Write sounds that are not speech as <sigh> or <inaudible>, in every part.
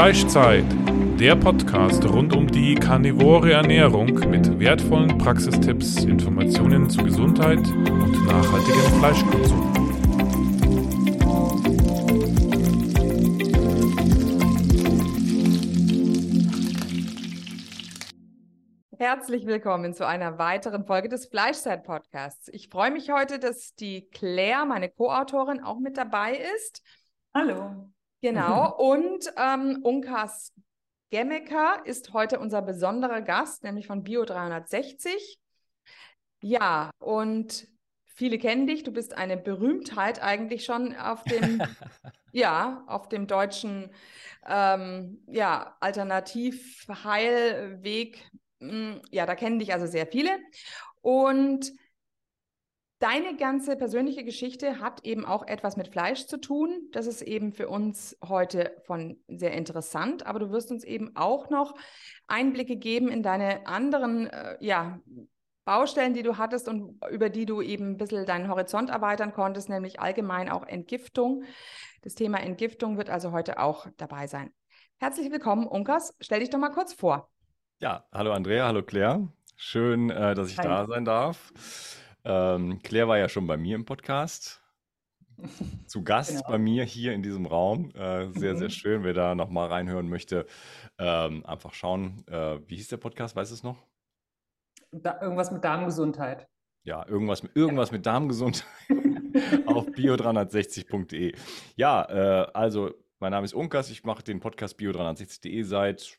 Fleischzeit, der Podcast rund um die karnivore Ernährung mit wertvollen Praxistipps, Informationen zu Gesundheit und nachhaltigem Fleischkonsum. Herzlich willkommen zu einer weiteren Folge des Fleischzeit Podcasts. Ich freue mich heute, dass die Claire, meine Co-Autorin, auch mit dabei ist. Hallo. Genau. Und ähm, Unkas Gemmecker ist heute unser besonderer Gast, nämlich von Bio 360. Ja, und viele kennen dich. Du bist eine Berühmtheit eigentlich schon auf dem, <laughs> ja, auf dem deutschen ähm, ja, Alternativheilweg. Hm, ja, da kennen dich also sehr viele. Und Deine ganze persönliche Geschichte hat eben auch etwas mit Fleisch zu tun. Das ist eben für uns heute von sehr interessant, aber du wirst uns eben auch noch Einblicke geben in deine anderen äh, ja, Baustellen, die du hattest und über die du eben ein bisschen deinen Horizont erweitern konntest, nämlich allgemein auch Entgiftung. Das Thema Entgiftung wird also heute auch dabei sein. Herzlich willkommen, Unkas. Stell dich doch mal kurz vor. Ja, hallo Andrea, hallo Claire. Schön, äh, dass ich Hi. da sein darf. Ähm, Claire war ja schon bei mir im Podcast. Zu Gast genau. bei mir hier in diesem Raum. Äh, sehr, mhm. sehr schön. Wer da nochmal reinhören möchte, ähm, einfach schauen. Äh, wie hieß der Podcast? Weißt du es noch? Da, irgendwas mit Darmgesundheit. Ja, irgendwas mit, irgendwas ja. mit Darmgesundheit <laughs> auf bio360.de. Ja, äh, also mein Name ist Unkas. Ich mache den Podcast bio360.de seit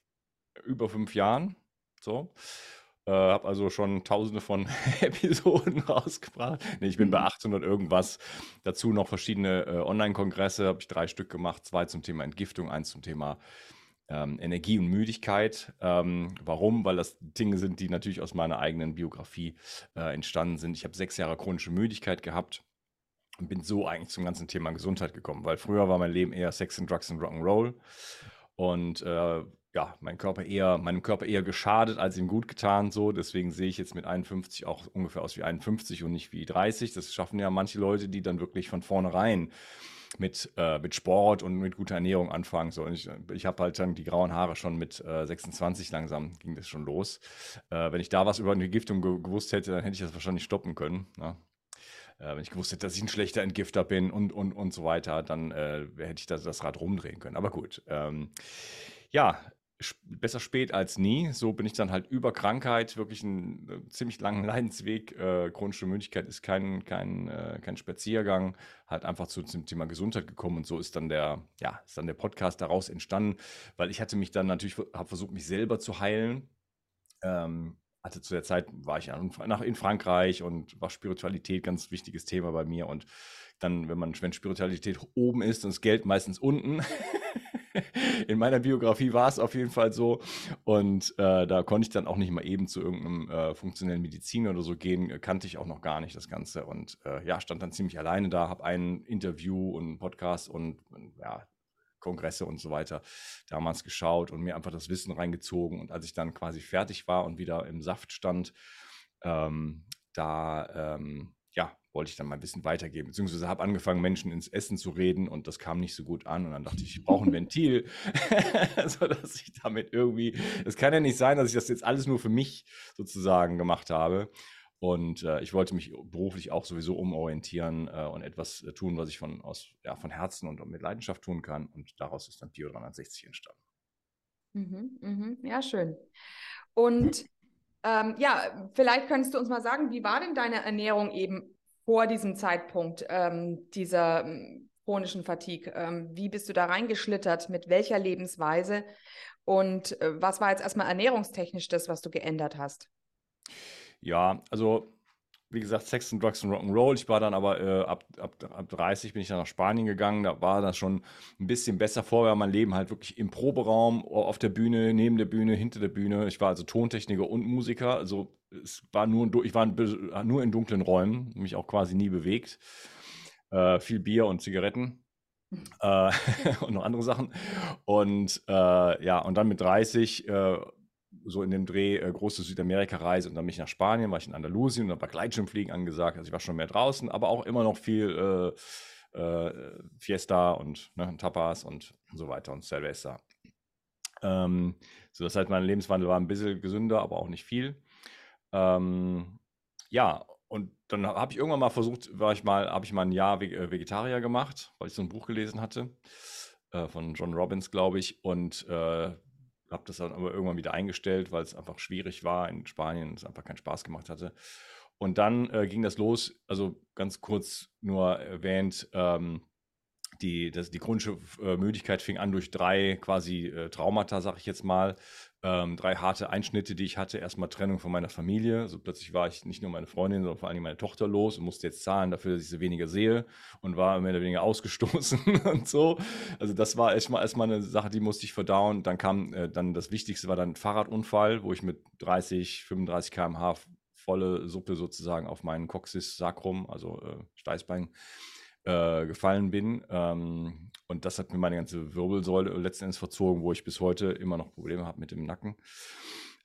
über fünf Jahren. So. Äh, habe also schon tausende von <laughs> Episoden <laughs> rausgebracht. Nee, ich bin bei 800 mhm. irgendwas. Dazu noch verschiedene äh, Online-Kongresse, habe ich drei Stück gemacht. Zwei zum Thema Entgiftung, eins zum Thema ähm, Energie und Müdigkeit. Ähm, warum? Weil das Dinge sind, die natürlich aus meiner eigenen Biografie äh, entstanden sind. Ich habe sechs Jahre chronische Müdigkeit gehabt und bin so eigentlich zum ganzen Thema Gesundheit gekommen, weil früher war mein Leben eher Sex and Drugs and Rock'n'Roll. Und äh, ja, mein Körper eher, meinem Körper eher geschadet als ihm gut getan. So, deswegen sehe ich jetzt mit 51 auch ungefähr aus wie 51 und nicht wie 30. Das schaffen ja manche Leute, die dann wirklich von vornherein mit, äh, mit Sport und mit guter Ernährung anfangen. So, und ich, ich habe halt dann die grauen Haare schon mit äh, 26 langsam ging das schon los. Äh, wenn ich da was über eine Giftung ge gewusst hätte, dann hätte ich das wahrscheinlich stoppen können. Ne? Äh, wenn ich gewusst hätte, dass ich ein schlechter Entgifter bin und, und, und so weiter, dann äh, hätte ich das, das Rad rumdrehen können. Aber gut. Ähm, ja, besser spät als nie. So bin ich dann halt über Krankheit, wirklich einen äh, ziemlich langen <laughs> Leidensweg. Äh, chronische Müdigkeit ist kein, kein, äh, kein Spaziergang, halt einfach zu, zum Thema Gesundheit gekommen und so ist dann der, ja, ist dann der Podcast daraus entstanden, weil ich hatte mich dann natürlich, habe versucht, mich selber zu heilen. Ähm, hatte zu der Zeit, war ich in Frankreich und war Spiritualität ganz wichtiges Thema bei mir und dann, wenn man, wenn Spiritualität oben ist, dann ist Geld meistens unten. <laughs> <laughs> in meiner Biografie war es auf jeden Fall so. Und äh, da konnte ich dann auch nicht mal eben zu irgendeinem äh, funktionellen Medizin oder so gehen. Kannte ich auch noch gar nicht das Ganze. Und äh, ja, stand dann ziemlich alleine da, habe ein Interview und einen Podcast und ja, Kongresse und so weiter damals geschaut und mir einfach das Wissen reingezogen. Und als ich dann quasi fertig war und wieder im Saft stand, ähm, da ähm, wollte ich dann mal ein bisschen weitergeben. Beziehungsweise habe angefangen, Menschen ins Essen zu reden und das kam nicht so gut an. Und dann dachte ich, ich brauche ein Ventil, <laughs> sodass ich damit irgendwie. Es kann ja nicht sein, dass ich das jetzt alles nur für mich sozusagen gemacht habe. Und äh, ich wollte mich beruflich auch sowieso umorientieren äh, und etwas äh, tun, was ich von, aus, ja, von Herzen und mit Leidenschaft tun kann. Und daraus ist dann Bio 360 entstanden. Mhm, mhm, ja, schön. Und ähm, ja, vielleicht könntest du uns mal sagen, wie war denn deine Ernährung eben vor diesem Zeitpunkt ähm, dieser ähm, chronischen Fatigue? Ähm, wie bist du da reingeschlittert? Mit welcher Lebensweise? Und äh, was war jetzt erstmal ernährungstechnisch das, was du geändert hast? Ja, also wie gesagt, Sex and Drugs and Rock'n'Roll. Ich war dann aber äh, ab, ab, ab 30 bin ich dann nach Spanien gegangen. Da war das schon ein bisschen besser. Vorher mein Leben halt wirklich im Proberaum, auf der Bühne, neben der Bühne, hinter der Bühne. Ich war also Tontechniker und Musiker. Also es war nur, ich war nur in dunklen Räumen, mich auch quasi nie bewegt. Äh, viel Bier und Zigaretten. <laughs> äh, <laughs> und noch andere Sachen. Und äh, ja, und dann mit 30 äh, so in dem Dreh äh, große Südamerika-Reise und dann bin ich nach Spanien, war ich in Andalusien und da war Gleitschirmfliegen angesagt. Also ich war schon mehr draußen, aber auch immer noch viel äh, äh, Fiesta und ne, Tapas und so weiter und Silvester. Ähm, so, das heißt, mein Lebenswandel war ein bisschen gesünder, aber auch nicht viel. Ähm, ja, und dann habe ich irgendwann mal versucht, war ich mal, habe ich mal ein Jahr äh, Vegetarier gemacht, weil ich so ein Buch gelesen hatte äh, von John Robbins, glaube ich, und äh, habe das dann aber irgendwann wieder eingestellt, weil es einfach schwierig war in Spanien es einfach keinen Spaß gemacht hatte. Und dann äh, ging das los, also ganz kurz nur erwähnt, ähm, die, das, die chronische äh, Müdigkeit fing an durch drei quasi äh, Traumata, sag ich jetzt mal. Ähm, drei harte Einschnitte, die ich hatte. Erstmal Trennung von meiner Familie. So plötzlich war ich nicht nur meine Freundin, sondern vor allem meine Tochter los und musste jetzt zahlen dafür, dass ich sie weniger sehe und war mehr oder weniger ausgestoßen <laughs> und so. Also das war erstmal erstmal eine Sache, die musste ich verdauen. Dann kam äh, dann das Wichtigste war dann ein Fahrradunfall, wo ich mit 30, 35 km/h volle Suppe sozusagen auf meinen Coxis Sacrum, also äh, Steißbein, äh, gefallen bin. Ähm, und das hat mir meine ganze Wirbelsäule letzten Endes verzogen, wo ich bis heute immer noch Probleme habe mit dem Nacken.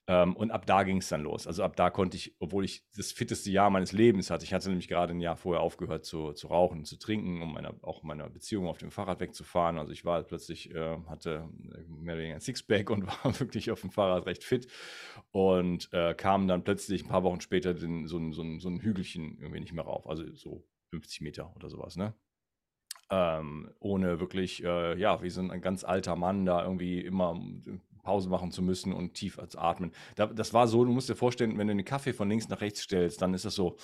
Ähm, und ab da ging es dann los. Also ab da konnte ich, obwohl ich das fitteste Jahr meines Lebens hatte, ich hatte nämlich gerade ein Jahr vorher aufgehört zu, zu rauchen, zu trinken, um meine, auch meine Beziehung auf dem Fahrrad wegzufahren. Also ich war plötzlich, äh, hatte mehr oder weniger ein Sixpack und <laughs> war wirklich auf dem Fahrrad recht fit und äh, kam dann plötzlich ein paar Wochen später den, so, so, so ein Hügelchen irgendwie nicht mehr rauf. Also so 50 Meter oder sowas, ne? Ähm, ohne wirklich, äh, ja, wie so ein ganz alter Mann da irgendwie immer Pause machen zu müssen und tief als atmen. Da, das war so, du musst dir vorstellen, wenn du den Kaffee von links nach rechts stellst, dann ist das so,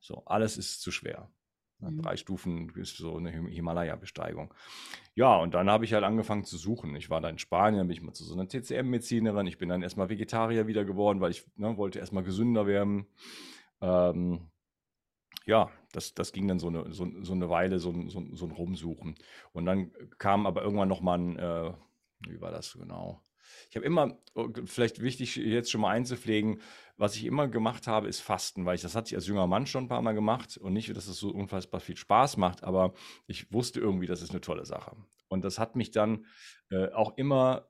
so, alles ist zu schwer. Mhm. Drei Stufen ist so eine Himalaya-Besteigung. Ja, und dann habe ich halt angefangen zu suchen. Ich war da in Spanien, bin ich mal zu so einer TCM-Medizinerin. Ich bin dann erstmal Vegetarier wieder geworden, weil ich ne, wollte erstmal gesünder werden. Ähm, ja, das, das ging dann so eine, so, so eine Weile, so, so, so ein Rumsuchen. Und dann kam aber irgendwann nochmal ein, äh, wie war das genau? Ich habe immer, oh, vielleicht wichtig jetzt schon mal einzupflegen, was ich immer gemacht habe, ist Fasten, weil ich das hatte ich als junger Mann schon ein paar Mal gemacht und nicht, dass es so unfassbar viel Spaß macht, aber ich wusste irgendwie, das ist eine tolle Sache. Und das hat mich dann äh, auch immer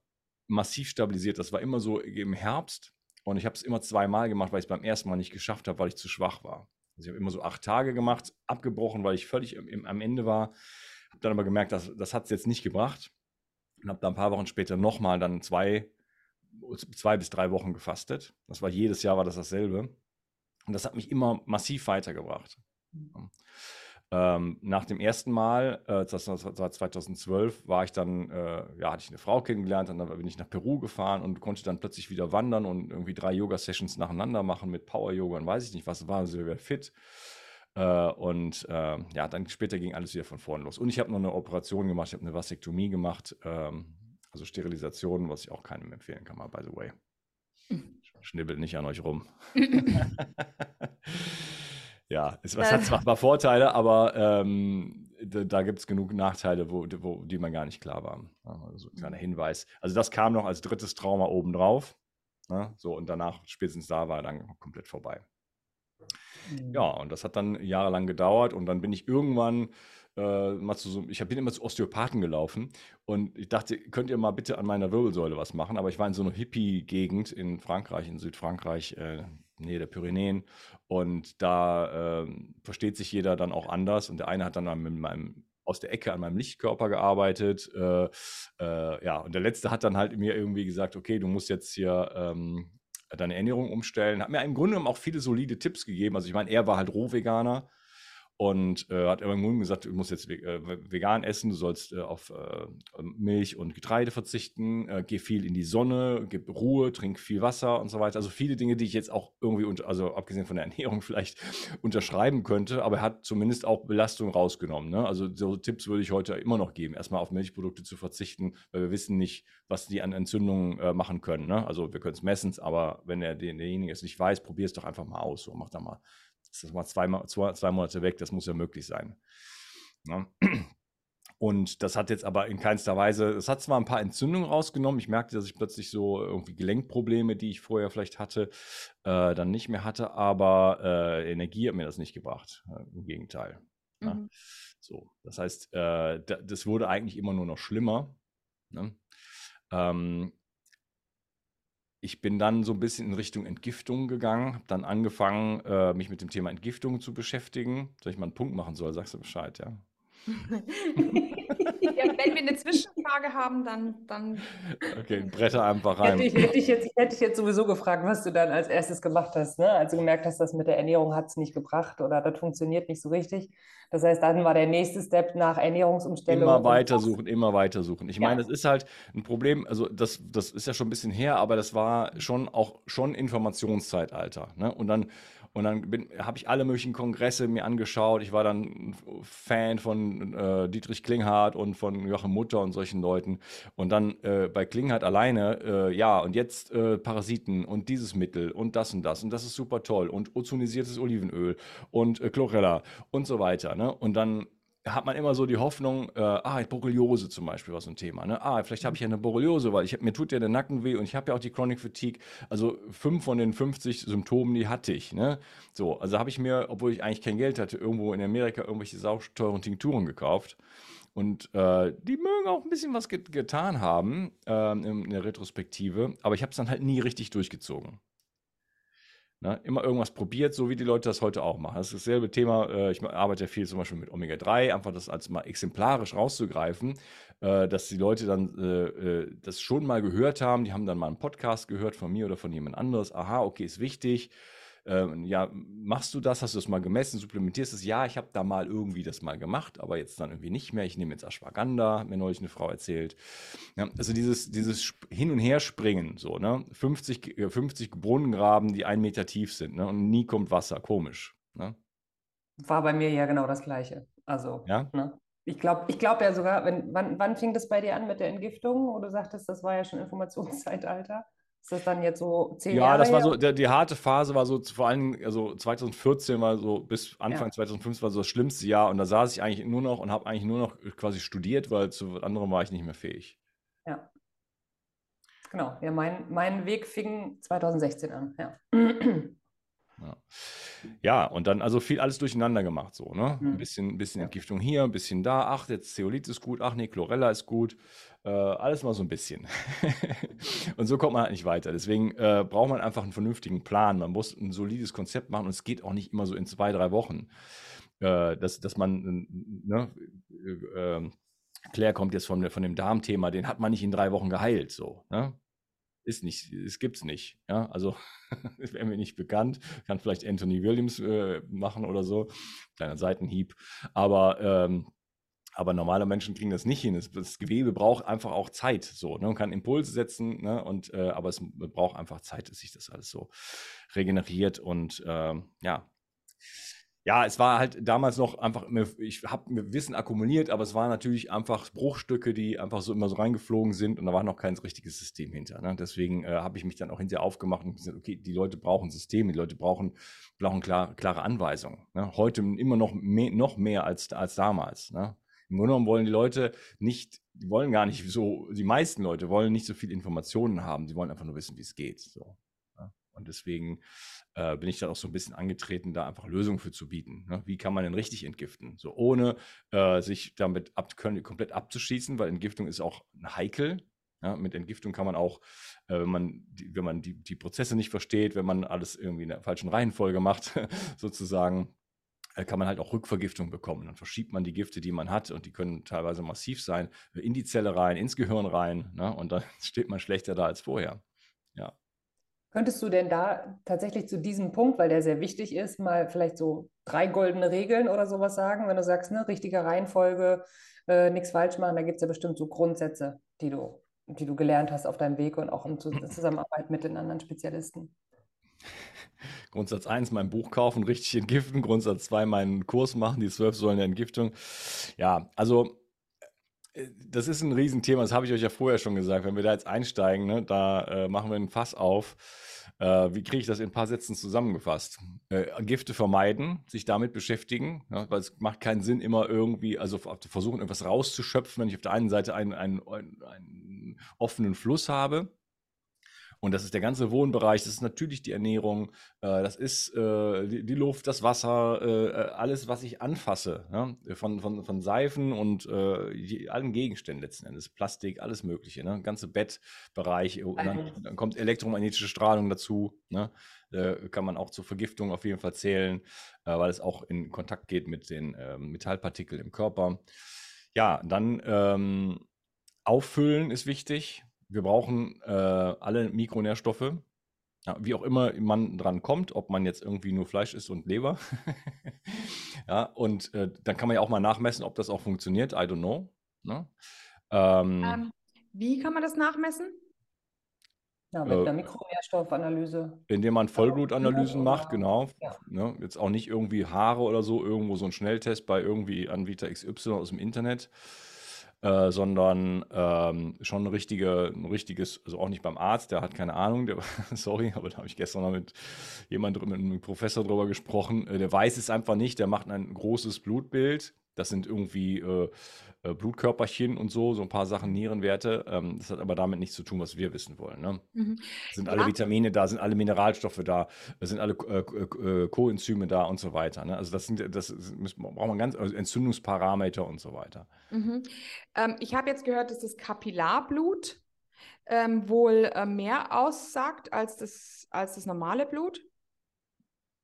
massiv stabilisiert. Das war immer so im Herbst und ich habe es immer zweimal gemacht, weil ich es beim ersten Mal nicht geschafft habe, weil ich zu schwach war. Also ich habe immer so acht Tage gemacht, abgebrochen, weil ich völlig im, am Ende war. Habe dann aber gemerkt, dass, das hat es jetzt nicht gebracht. Und habe dann ein paar Wochen später nochmal dann zwei, zwei bis drei Wochen gefastet. Das war jedes Jahr war das dasselbe. Und das hat mich immer massiv weitergebracht. Mhm. Ähm, nach dem ersten Mal, äh, das war 2012, war ich dann, äh, ja, hatte ich eine Frau kennengelernt, dann bin ich nach Peru gefahren und konnte dann plötzlich wieder wandern und irgendwie drei Yoga-Sessions nacheinander machen mit Power-Yoga und weiß ich nicht was, war also wieder fit. Äh, und äh, ja, dann später ging alles wieder von vorne los. Und ich habe noch eine Operation gemacht, ich habe eine Vasektomie gemacht, ähm, also Sterilisation, was ich auch keinem empfehlen kann, mal by the way. Hm. Schnibbelt nicht an euch rum. <laughs> <laughs> Ja, es, es hat zwar ein paar Vorteile, aber ähm, da, da gibt es genug Nachteile, wo, wo, die man gar nicht klar waren. Also ein kleiner mhm. Hinweis. Also das kam noch als drittes Trauma obendrauf. Ne? So, und danach, spätestens da, war dann komplett vorbei. Mhm. Ja, und das hat dann jahrelang gedauert und dann bin ich irgendwann äh, mal zu so, ich bin immer zu Osteopathen gelaufen und ich dachte, könnt ihr mal bitte an meiner Wirbelsäule was machen? Aber ich war in so einer Hippie-Gegend in Frankreich, in Südfrankreich, äh, Nähe der Pyrenäen. Und da äh, versteht sich jeder dann auch anders. Und der eine hat dann mit meinem aus der Ecke an meinem Lichtkörper gearbeitet. Äh, äh, ja, und der letzte hat dann halt mir irgendwie gesagt, okay, du musst jetzt hier ähm, deine Ernährung umstellen. Hat mir im Grunde genommen auch viele solide Tipps gegeben. Also ich meine, er war halt Rohveganer und äh, hat irgendwann gesagt, du musst jetzt äh, vegan essen, du sollst äh, auf äh, Milch und Getreide verzichten, äh, geh viel in die Sonne, gib Ruhe, trink viel Wasser und so weiter. Also viele Dinge, die ich jetzt auch irgendwie, unter, also abgesehen von der <laughs> Ernährung vielleicht unterschreiben könnte, aber er hat zumindest auch Belastung rausgenommen. Ne? Also so Tipps würde ich heute immer noch geben, erstmal auf Milchprodukte zu verzichten, weil wir wissen nicht, was die an Entzündungen äh, machen können. Ne? Also wir können es messen, aber wenn der, derjenige es nicht weiß, probier es doch einfach mal aus. So, mach da mal ist das mal zwei, zwei, zwei Monate weg, das muss ja möglich sein. Ja. Ne? Und das hat jetzt aber in keinster Weise, es hat zwar ein paar Entzündungen rausgenommen. Ich merkte, dass ich plötzlich so irgendwie Gelenkprobleme, die ich vorher vielleicht hatte, äh, dann nicht mehr hatte, aber äh, Energie hat mir das nicht gebracht. Äh, Im Gegenteil. Mhm. Ja. So, das heißt, äh, das wurde eigentlich immer nur noch schlimmer. Ne? Ähm, ich bin dann so ein bisschen in Richtung Entgiftung gegangen, habe dann angefangen, äh, mich mit dem Thema Entgiftung zu beschäftigen. Soll ich mal einen Punkt machen soll, sagst du Bescheid, ja? <laughs> wir eine Zwischenfrage haben, dann, dann Okay, Bretter einfach rein. Hätte ich, hätte, ich jetzt, hätte ich jetzt sowieso gefragt, was du dann als erstes gemacht hast, ne? als du gemerkt hast, das mit der Ernährung hat es nicht gebracht oder das funktioniert nicht so richtig. Das heißt, dann war der nächste Step nach Ernährungsumstellung. Immer weitersuchen, immer weitersuchen. Ich Ja. meine, das ist halt ein Problem, also das, das ist ja schon ein bisschen her, aber das war schon auch schon Informationszeitalter. Ne? Und dann, und dann habe ich alle möglichen Kongresse mir angeschaut. Ich war dann Fan von äh, Dietrich Klinghardt und von Joachim Mutter und solchen Leuten. Und dann äh, bei Klinghardt alleine, äh, ja, und jetzt äh, Parasiten und dieses Mittel und das und das und das ist super toll und ozonisiertes Olivenöl und äh, Chlorella und so weiter. Ne? Und dann hat man immer so die Hoffnung, äh, ah, Borreliose zum Beispiel war so ein Thema. Ne? Ah, vielleicht habe ich ja eine Borreliose, weil ich mir tut ja der Nacken weh und ich habe ja auch die Chronic Fatigue. Also fünf von den 50 Symptomen, die hatte ich. Ne? So, also habe ich mir, obwohl ich eigentlich kein Geld hatte, irgendwo in Amerika irgendwelche sauteuren Tinkturen gekauft. Und äh, die mögen auch ein bisschen was get getan haben in, in der Retrospektive, aber ich habe es dann halt nie richtig durchgezogen. Ne? Immer irgendwas probiert, so wie die Leute das heute auch machen. Das ist dasselbe Thema. Äh, ich arbeite ja viel zum Beispiel mit Omega-3, einfach das als mal exemplarisch rauszugreifen, äh, dass die Leute dann äh, das schon mal gehört haben. Die haben dann mal einen Podcast gehört von mir oder von jemand anderes. Aha, okay, ist wichtig. Ähm, ja, machst du das? Hast du das mal gemessen? Supplementierst es? Ja, ich habe da mal irgendwie das mal gemacht, aber jetzt dann irgendwie nicht mehr. Ich nehme jetzt Ashwagandha, mir neulich eine Frau erzählt. Ja, also dieses, dieses Hin- und Herspringen, so, ne? 50, äh, 50 Brunnen graben, die einen Meter tief sind, ne? Und nie kommt Wasser. Komisch. Ne? War bei mir ja genau das Gleiche. Also, Ja? ne? Ich glaube ich glaub ja sogar, wenn, wann, wann fing das bei dir an mit der Entgiftung? Wo du sagtest, das war ja schon Informationszeitalter. Ist das dann jetzt so zehn Ja, Jahre das war so, der, die harte Phase war so, vor allem, also 2014 war so, bis Anfang Ja. 2015 war so das schlimmste Jahr und da saß ich eigentlich nur noch und habe eigentlich nur noch quasi studiert, weil zu anderem war ich nicht mehr fähig. Ja. Genau. Ja, mein, mein Weg fing 2016 an. Ja. Ja. Ja, und dann also viel alles durcheinander gemacht, so, ne? Ein Mhm. bisschen, ein bisschen Ja. Entgiftung hier, ein bisschen da, ach, jetzt Zeolit ist gut, ach nee, Chlorella ist gut. Äh, alles mal so ein bisschen. <laughs> und so kommt man halt nicht weiter. Deswegen äh, braucht man einfach einen vernünftigen Plan. Man muss ein solides Konzept machen und es geht auch nicht immer so in zwei, drei Wochen. Äh, dass, dass man, ne, äh, äh, Claire kommt jetzt von, von dem Darmthema, den hat man nicht in drei Wochen geheilt, so, ne? Ist nicht, es gibt's nicht. Ja, also <laughs> wäre mir nicht bekannt. Kann vielleicht Anthony Williams äh, machen oder so. Kleiner Seitenhieb. Aber, ähm, aber normale Menschen kriegen das nicht hin. Das, das Gewebe braucht einfach auch Zeit. So, ne? Man kann Impulse setzen, ne? und, äh, aber es braucht einfach Zeit, dass sich das alles so regeneriert. Und ähm, ja, ja, es war halt damals noch einfach, ich habe Wissen akkumuliert, aber es waren natürlich einfach Bruchstücke, die einfach so immer so reingeflogen sind und da war noch kein richtiges System hinter. Ne? Deswegen äh, habe ich mich dann auch hinterher aufgemacht und gesagt, okay, die Leute brauchen Systeme, die Leute brauchen, brauchen klar, klare Anweisungen. Ne? Heute immer noch mehr, noch mehr als, als damals. Ne? Im Grunde genommen wollen die Leute nicht, die wollen gar nicht so, die meisten Leute wollen nicht so viel Informationen haben, die wollen einfach nur wissen, wie es geht. So. Ne? Und deswegen äh, bin ich dann auch so ein bisschen angetreten, da einfach Lösungen für zu bieten. Ne? Wie kann man denn richtig entgiften? So ohne äh, sich damit ab, können, komplett abzuschießen, weil Entgiftung ist auch heikel. Ja? Mit Entgiftung kann man auch, äh, wenn man, die, wenn man die, die Prozesse nicht versteht, wenn man alles irgendwie in der falschen Reihenfolge macht, <laughs> sozusagen, kann man halt auch Rückvergiftung bekommen. Dann verschiebt man die Gifte, die man hat, und die können teilweise massiv sein, in die Zelle rein, ins Gehirn rein, ne? und dann <laughs> steht man schlechter da als vorher. Ja. Könntest du denn da tatsächlich zu diesem Punkt, weil der sehr wichtig ist, mal vielleicht so drei goldene Regeln oder sowas sagen, wenn du sagst, ne, richtige Reihenfolge, äh, nichts falsch machen, da gibt es ja bestimmt so Grundsätze, die du, die du gelernt hast auf deinem Weg und auch in <clears throat> Zusammenarbeit mit den anderen Spezialisten. <laughs> Grundsatz 1, mein Buch kaufen, richtig entgiften. Grundsatz 2, meinen Kurs machen, die zwölf Säulen der Entgiftung. Ja, also äh, das ist ein Riesenthema, das habe ich euch ja vorher schon gesagt. Wenn wir da jetzt einsteigen, ne, da äh, machen wir ein Fass auf. Äh, wie kriege ich das in ein paar Sätzen zusammengefasst? Äh, Gifte vermeiden, sich damit beschäftigen, ja, weil es macht keinen Sinn, immer irgendwie, also versuchen, irgendwas rauszuschöpfen, wenn ich auf der einen Seite einen, einen, einen, einen offenen Fluss habe. Und das ist der ganze Wohnbereich, das ist natürlich die Ernährung, äh, das ist äh, die, die, Luft, das Wasser, äh, alles, was ich anfasse, ja? von, von, von Seifen und äh, allen Gegenständen letzten Endes, Plastik, alles Mögliche, ne? ganze Bettbereich, und dann, dann, kommt elektromagnetische Strahlung dazu, ne? kann man auch zur Vergiftung auf jeden Fall zählen, äh, weil es auch in Kontakt geht mit den ähm, Metallpartikeln im Körper. Ja, dann ähm, auffüllen ist wichtig. Wir brauchen äh, alle Mikronährstoffe. Ja, wie auch immer man dran kommt, ob man jetzt irgendwie nur Fleisch isst und Leber. <laughs> ja, und äh, dann kann man ja auch mal nachmessen, ob das auch funktioniert. I don't know. Ne? Ähm, ähm, wie kann man das nachmessen? Ja, mit äh, einer Mikronährstoffanalyse. Indem man Vollblutanalysen macht, genau. Ja. Ne, jetzt auch nicht irgendwie Haare oder so, irgendwo so ein Schnelltest bei irgendwie Anbieter XY aus dem Internet. Äh, sondern ähm, schon ein, richtige, ein richtiges, also auch nicht beim Arzt, der hat keine Ahnung, der, <laughs> sorry, aber da habe ich gestern noch mit jemandem, mit einem Professor drüber gesprochen, äh, der weiß es einfach nicht, der macht ein großes Blutbild, das sind irgendwie äh, äh, Blutkörperchen und so, so ein paar Sachen, Nierenwerte. Ähm, das hat aber damit nichts zu tun, was wir wissen wollen. Ne? Mhm. Sind alle ja. Vitamine da, sind alle Mineralstoffe da, sind alle äh, äh, Coenzyme da und so weiter. Ne? Also das sind, das braucht man ganz, also Entzündungsparameter und so weiter. Mhm. Ähm, ich habe jetzt gehört, dass das Kapillarblut ähm, wohl äh, mehr aussagt als das, als das normale Blut.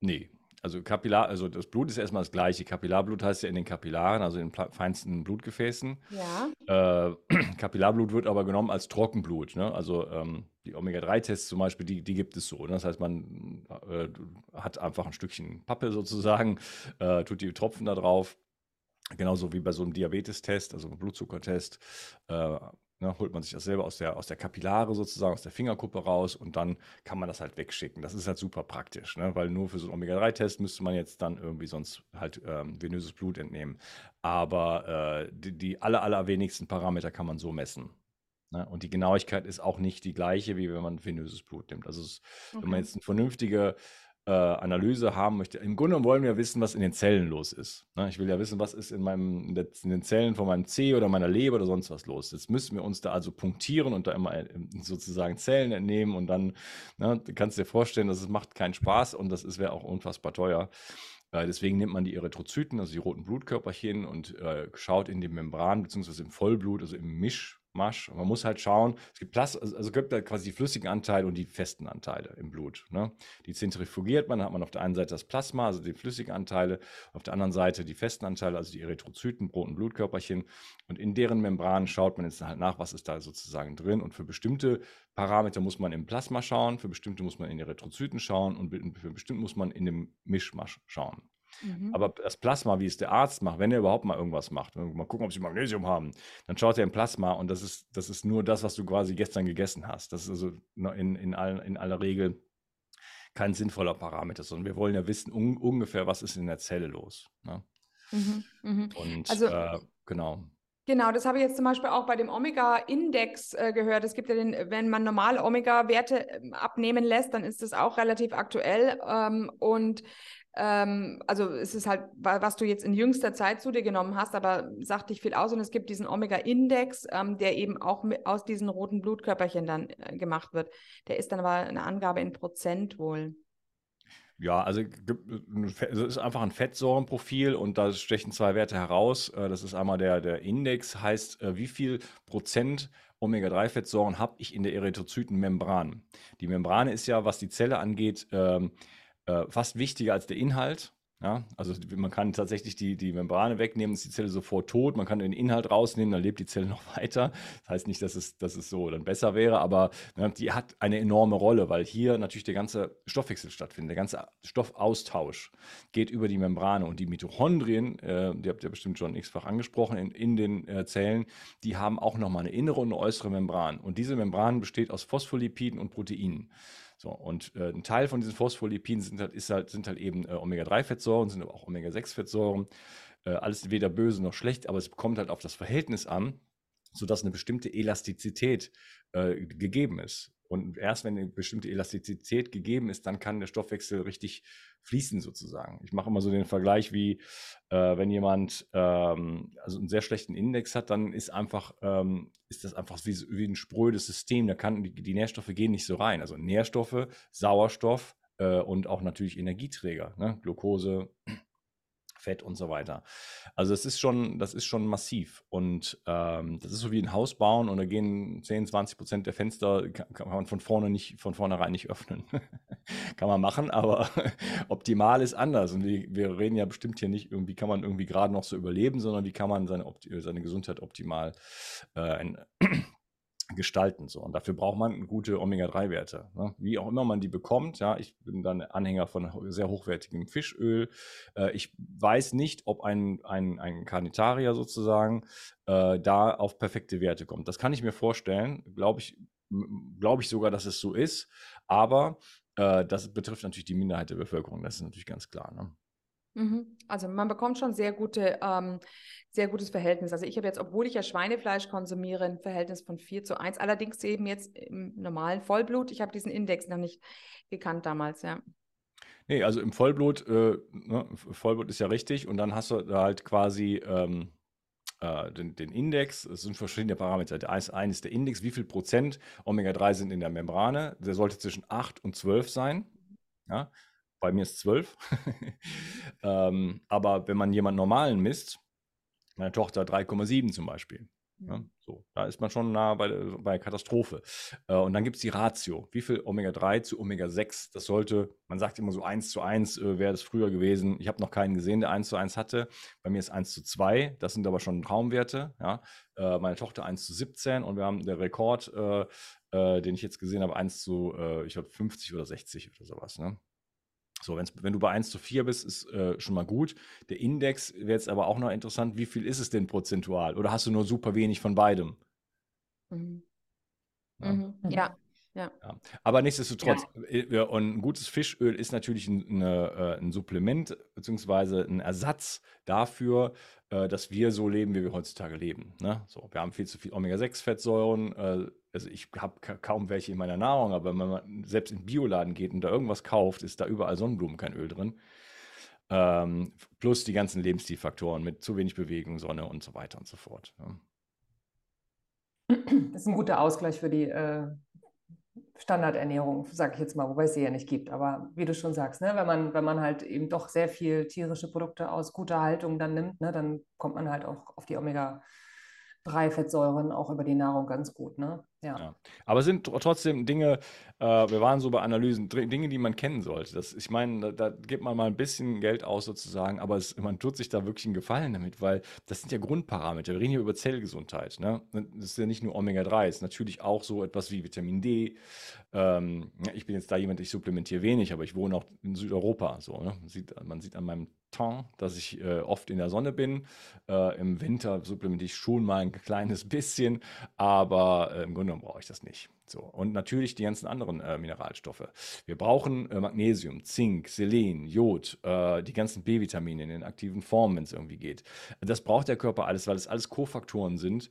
Nee, also Kapillar, also das Blut ist erstmal das gleiche. Kapillarblut heißt ja in den Kapillaren, also in den feinsten Blutgefäßen. Ja. Äh, <clears throat> Kapillarblut wird aber genommen als Trockenblut. Ne? Also ähm, die Omega-3-Tests zum Beispiel, die, die gibt es so. Ne? Das heißt, man äh, hat einfach ein Stückchen Pappe sozusagen, äh, tut die Tropfen da drauf. Genauso wie bei so einem Diabetestest, also einem Blutzuckertest. Äh, Ne, holt man sich das selber aus der, aus der Kapillare sozusagen, aus der Fingerkuppe raus und dann kann man das halt wegschicken. Das ist halt super praktisch, ne? weil nur für so einen Omega-3-Test müsste man jetzt dann irgendwie sonst halt ähm, venöses Blut entnehmen. Aber äh, die, die aller, allerwenigsten Parameter kann man so messen. Ne? Und die Genauigkeit ist auch nicht die gleiche, wie wenn man venöses Blut nimmt. Also es, okay. wenn man jetzt eine vernünftige äh, Analyse haben möchte. Im Grunde wollen wir wissen, was in den Zellen los ist. Ne? Ich will ja wissen, was ist in, meinem, in den Zellen von meinem C oder meiner Leber oder sonst was los. Jetzt müssen wir uns da also punktieren und da immer äh, sozusagen Zellen entnehmen und dann ne, du kannst dir vorstellen, dass es macht keinen Spaß und das wäre auch unfassbar teuer. Äh, deswegen nimmt man die Erythrozyten, also die roten Blutkörperchen, und äh, schaut in die Membran bzw. im Vollblut, also im Misch, Masch. Man muss halt schauen, es gibt Plas also, also gibt da quasi die flüssigen Anteile und die festen Anteile im Blut. Ne? Die zentrifugiert man, hat man auf der einen Seite das Plasma, also die flüssigen Anteile, auf der anderen Seite die festen Anteile, also die Erythrozyten, roten Blutkörperchen. Und in deren Membranen schaut man jetzt halt nach, was ist da sozusagen drin. Und für bestimmte Parameter muss man im Plasma schauen, für bestimmte muss man in Erythrozyten schauen und für bestimmte muss man in dem Mischmasch schauen. Mhm. Aber das Plasma, wie es der Arzt macht, wenn er überhaupt mal irgendwas macht, mal gucken, ob sie Magnesium haben, dann schaut er im Plasma und das ist, das ist nur das, was du quasi gestern gegessen hast. Das ist also in, in, all, in aller Regel kein sinnvoller Parameter, sondern wir wollen ja wissen un, ungefähr, was ist in der Zelle los. Ne? Mhm, mh. Und also, äh, genau. Genau, das habe ich jetzt zum Beispiel auch bei dem Omega-Index äh, gehört. Es gibt ja den, wenn man normale Omega-Werte äh, abnehmen lässt, dann ist das auch relativ aktuell. Ähm, und ähm, also es ist halt, was du jetzt in jüngster Zeit zu dir genommen hast, aber sagt dich viel aus und es gibt diesen Omega-Index, ähm, der eben auch aus diesen roten Blutkörperchen dann äh, gemacht wird. Der ist dann aber eine Angabe in Prozent wohl. Ja, also es ist einfach ein Fettsäurenprofil und da stechen zwei Werte heraus. Äh, das ist einmal der, der Index, heißt, äh, wie viel Prozent Omega-3-Fettsäuren habe ich in der Erythrozytenmembran. Die Membrane ist ja, was die Zelle angeht, ähm, äh, fast wichtiger als der Inhalt. Ja, also man kann tatsächlich die, die Membrane wegnehmen, ist die Zelle sofort tot. Man kann den Inhalt rausnehmen, dann lebt die Zelle <laughs> noch weiter. Das heißt nicht, dass es, dass es so dann besser wäre, aber ja, die hat eine enorme Rolle, weil hier natürlich der ganze Stoffwechsel stattfindet. Der ganze Stoffaustausch geht über die Membrane und die Mitochondrien, äh, die habt ihr bestimmt schon x-fach angesprochen, in, in den äh, Zellen, die haben auch nochmal eine innere und eine äußere Membran. Und diese Membran besteht aus Phospholipiden und Proteinen. So, und äh, ein Teil von diesen Phospholipiden sind halt, ist halt, sind halt eben äh, Omega-3-Fettsäuren, sind aber auch Omega-6-Fettsäuren. Äh, alles weder böse noch schlecht, aber es kommt halt auf das Verhältnis an, sodass eine bestimmte Elastizität äh, gegeben ist. Und erst wenn eine bestimmte Elastizität gegeben ist, dann kann der Stoffwechsel richtig fließen sozusagen. Ich mache immer so den Vergleich wie, äh, wenn jemand ähm, also einen sehr schlechten Index hat, dann ist einfach, ähm, ist das einfach wie, wie ein sprödes System. Da kann die, die, Nährstoffe gehen nicht so rein. Also Nährstoffe, Sauerstoff äh, und auch natürlich Energieträger, ne? Glucose, Fett und so weiter. Also das ist schon, das ist schon massiv. Und ähm, das ist so wie ein Haus bauen und da gehen 10, 20 Prozent der Fenster, kann, kann man von vorne nicht, von vornherein nicht öffnen. <laughs> kann man machen, aber <laughs> optimal ist anders. Und wir, wir, reden ja bestimmt hier nicht, irgendwie kann man irgendwie gerade noch so überleben, sondern wie kann man seine, seine Gesundheit optimal äh, gestalten. So. Und dafür braucht man gute Omega-3-Werte. Ne? Wie auch immer man die bekommt. Ja, ich bin dann Anhänger von sehr hochwertigem Fischöl. Äh, ich weiß nicht, ob ein, ein, ein Carnitarier sozusagen äh, da auf perfekte Werte kommt. Das kann ich mir vorstellen. Glaube ich, glaube ich sogar, dass es so ist. Aber äh, das betrifft natürlich die Minderheit der Bevölkerung. Das ist natürlich ganz klar. Ne? Mhm. Also man bekommt schon sehr gute, ähm, sehr gutes Verhältnis. Also ich habe jetzt, obwohl ich ja Schweinefleisch konsumiere, ein Verhältnis von 4 zu 1. Allerdings eben jetzt im normalen Vollblut. Ich habe diesen Index noch nicht gekannt damals, ja. Nee, also im Vollblut, äh, ne, Vollblut ist ja richtig und dann hast du da halt quasi ähm, äh, den, den, Index. Es sind verschiedene Parameter. Der eine ist der Index, wie viel Prozent Omega-3 sind in der Membrane. Der sollte zwischen 8 und 12 sein. Ja? Bei mir ist 12. <laughs> ähm, aber wenn man jemanden normalen misst, meine Tochter 3,7 zum Beispiel. Ja, mhm. so, da ist man schon nah bei, bei Katastrophe. Äh, und dann gibt es die Ratio. Wie viel Omega-3 zu Omega-6? Das sollte, man sagt immer so 1 zu 1 äh, wäre das früher gewesen. Ich habe noch keinen gesehen, der 1 zu 1 hatte. Bei mir ist 1 zu 2. Das sind aber schon Traumwerte. Ja? Äh, meine Tochter 1 zu 17 und wir haben der Rekord, äh, äh, den ich jetzt gesehen habe, 1 zu, äh, ich glaube, 50 oder 60 oder sowas. Ne? So, wenn du bei 1 zu 4 bist, ist äh, schon mal gut. Der Index wäre jetzt aber auch noch interessant. Wie viel ist es denn prozentual? Oder hast du nur super wenig von beidem? Mhm. Ja. Mhm. ja. Ja. ja. Aber nichtsdestotrotz, ja. Äh, und ein gutes Fischöl ist natürlich ein, eine, äh, ein Supplement beziehungsweise ein Ersatz dafür, äh, dass wir so leben, wie wir heutzutage leben. Ne? So, wir haben viel zu viel Omega-6-Fettsäuren, also ich habe kaum welche in meiner Nahrung, aber wenn man selbst in den Bioladen geht und da irgendwas kauft, ist da überall Sonnenblumen kein Öl drin. Ähm, plus die ganzen Lebensstilfaktoren mit zu wenig Bewegung, Sonne und so weiter und so fort. Ja. Das ist ein guter Ausgleich für die äh, Standardernährung, sage ich jetzt mal, wobei es sie ja nicht gibt. Aber wie du schon sagst, ne, wenn, man, wenn man halt eben doch sehr viel tierische Produkte aus guter Haltung dann nimmt, ne, dann kommt man halt auch auf die Omega- drei Fettsäuren auch über die Nahrung ganz gut. Ne? Ja. ja. Aber es sind trotzdem Dinge, äh, wir waren so bei Analysen, Dinge, die man kennen sollte. Das, ich meine, da, da, gibt man mal ein bisschen Geld aus sozusagen, aber es, man tut sich da wirklich einen Gefallen damit, weil das sind ja Grundparameter. Wir reden hier über Zellgesundheit. Ne? Das ist ja nicht nur Omega-3, es ist natürlich auch so etwas wie Vitamin D. Ähm, ich bin jetzt da jemand, ich supplementiere wenig, aber ich wohne auch in Südeuropa. So, ne? man, sieht, man sieht an meinem Temps, dass ich äh, oft in der Sonne bin. Äh, Im Winter supplementiere ich schon mal ein kleines bisschen, aber äh, im Grunde genommen brauche ich das nicht. So, und natürlich die ganzen anderen äh, Mineralstoffe. Wir brauchen äh, Magnesium, Zink, Selen, Jod, äh, die ganzen B-Vitamine in den aktiven Formen, wenn es irgendwie geht. Das braucht der Körper alles, weil es alles Kofaktoren sind,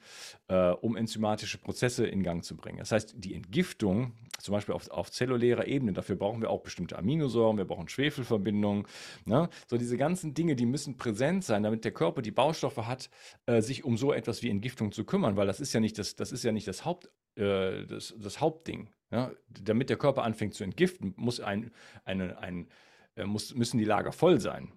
äh, um enzymatische Prozesse in Gang zu bringen. Das heißt, die Entgiftung, zum Beispiel auf, auf zellulärer Ebene, dafür brauchen wir auch bestimmte Aminosäuren, wir brauchen Schwefelverbindungen. Ne? So diese ganzen Dinge, die müssen präsent sein, damit der Körper die Baustoffe hat, äh, sich um so etwas wie Entgiftung zu kümmern, weil das ist ja nicht das, das ist ja nicht das Haupt, äh, das, das Hauptding. Ja? Damit der Körper anfängt zu entgiften, muss ein, eine, ein, äh, muss, müssen die Lager voll sein.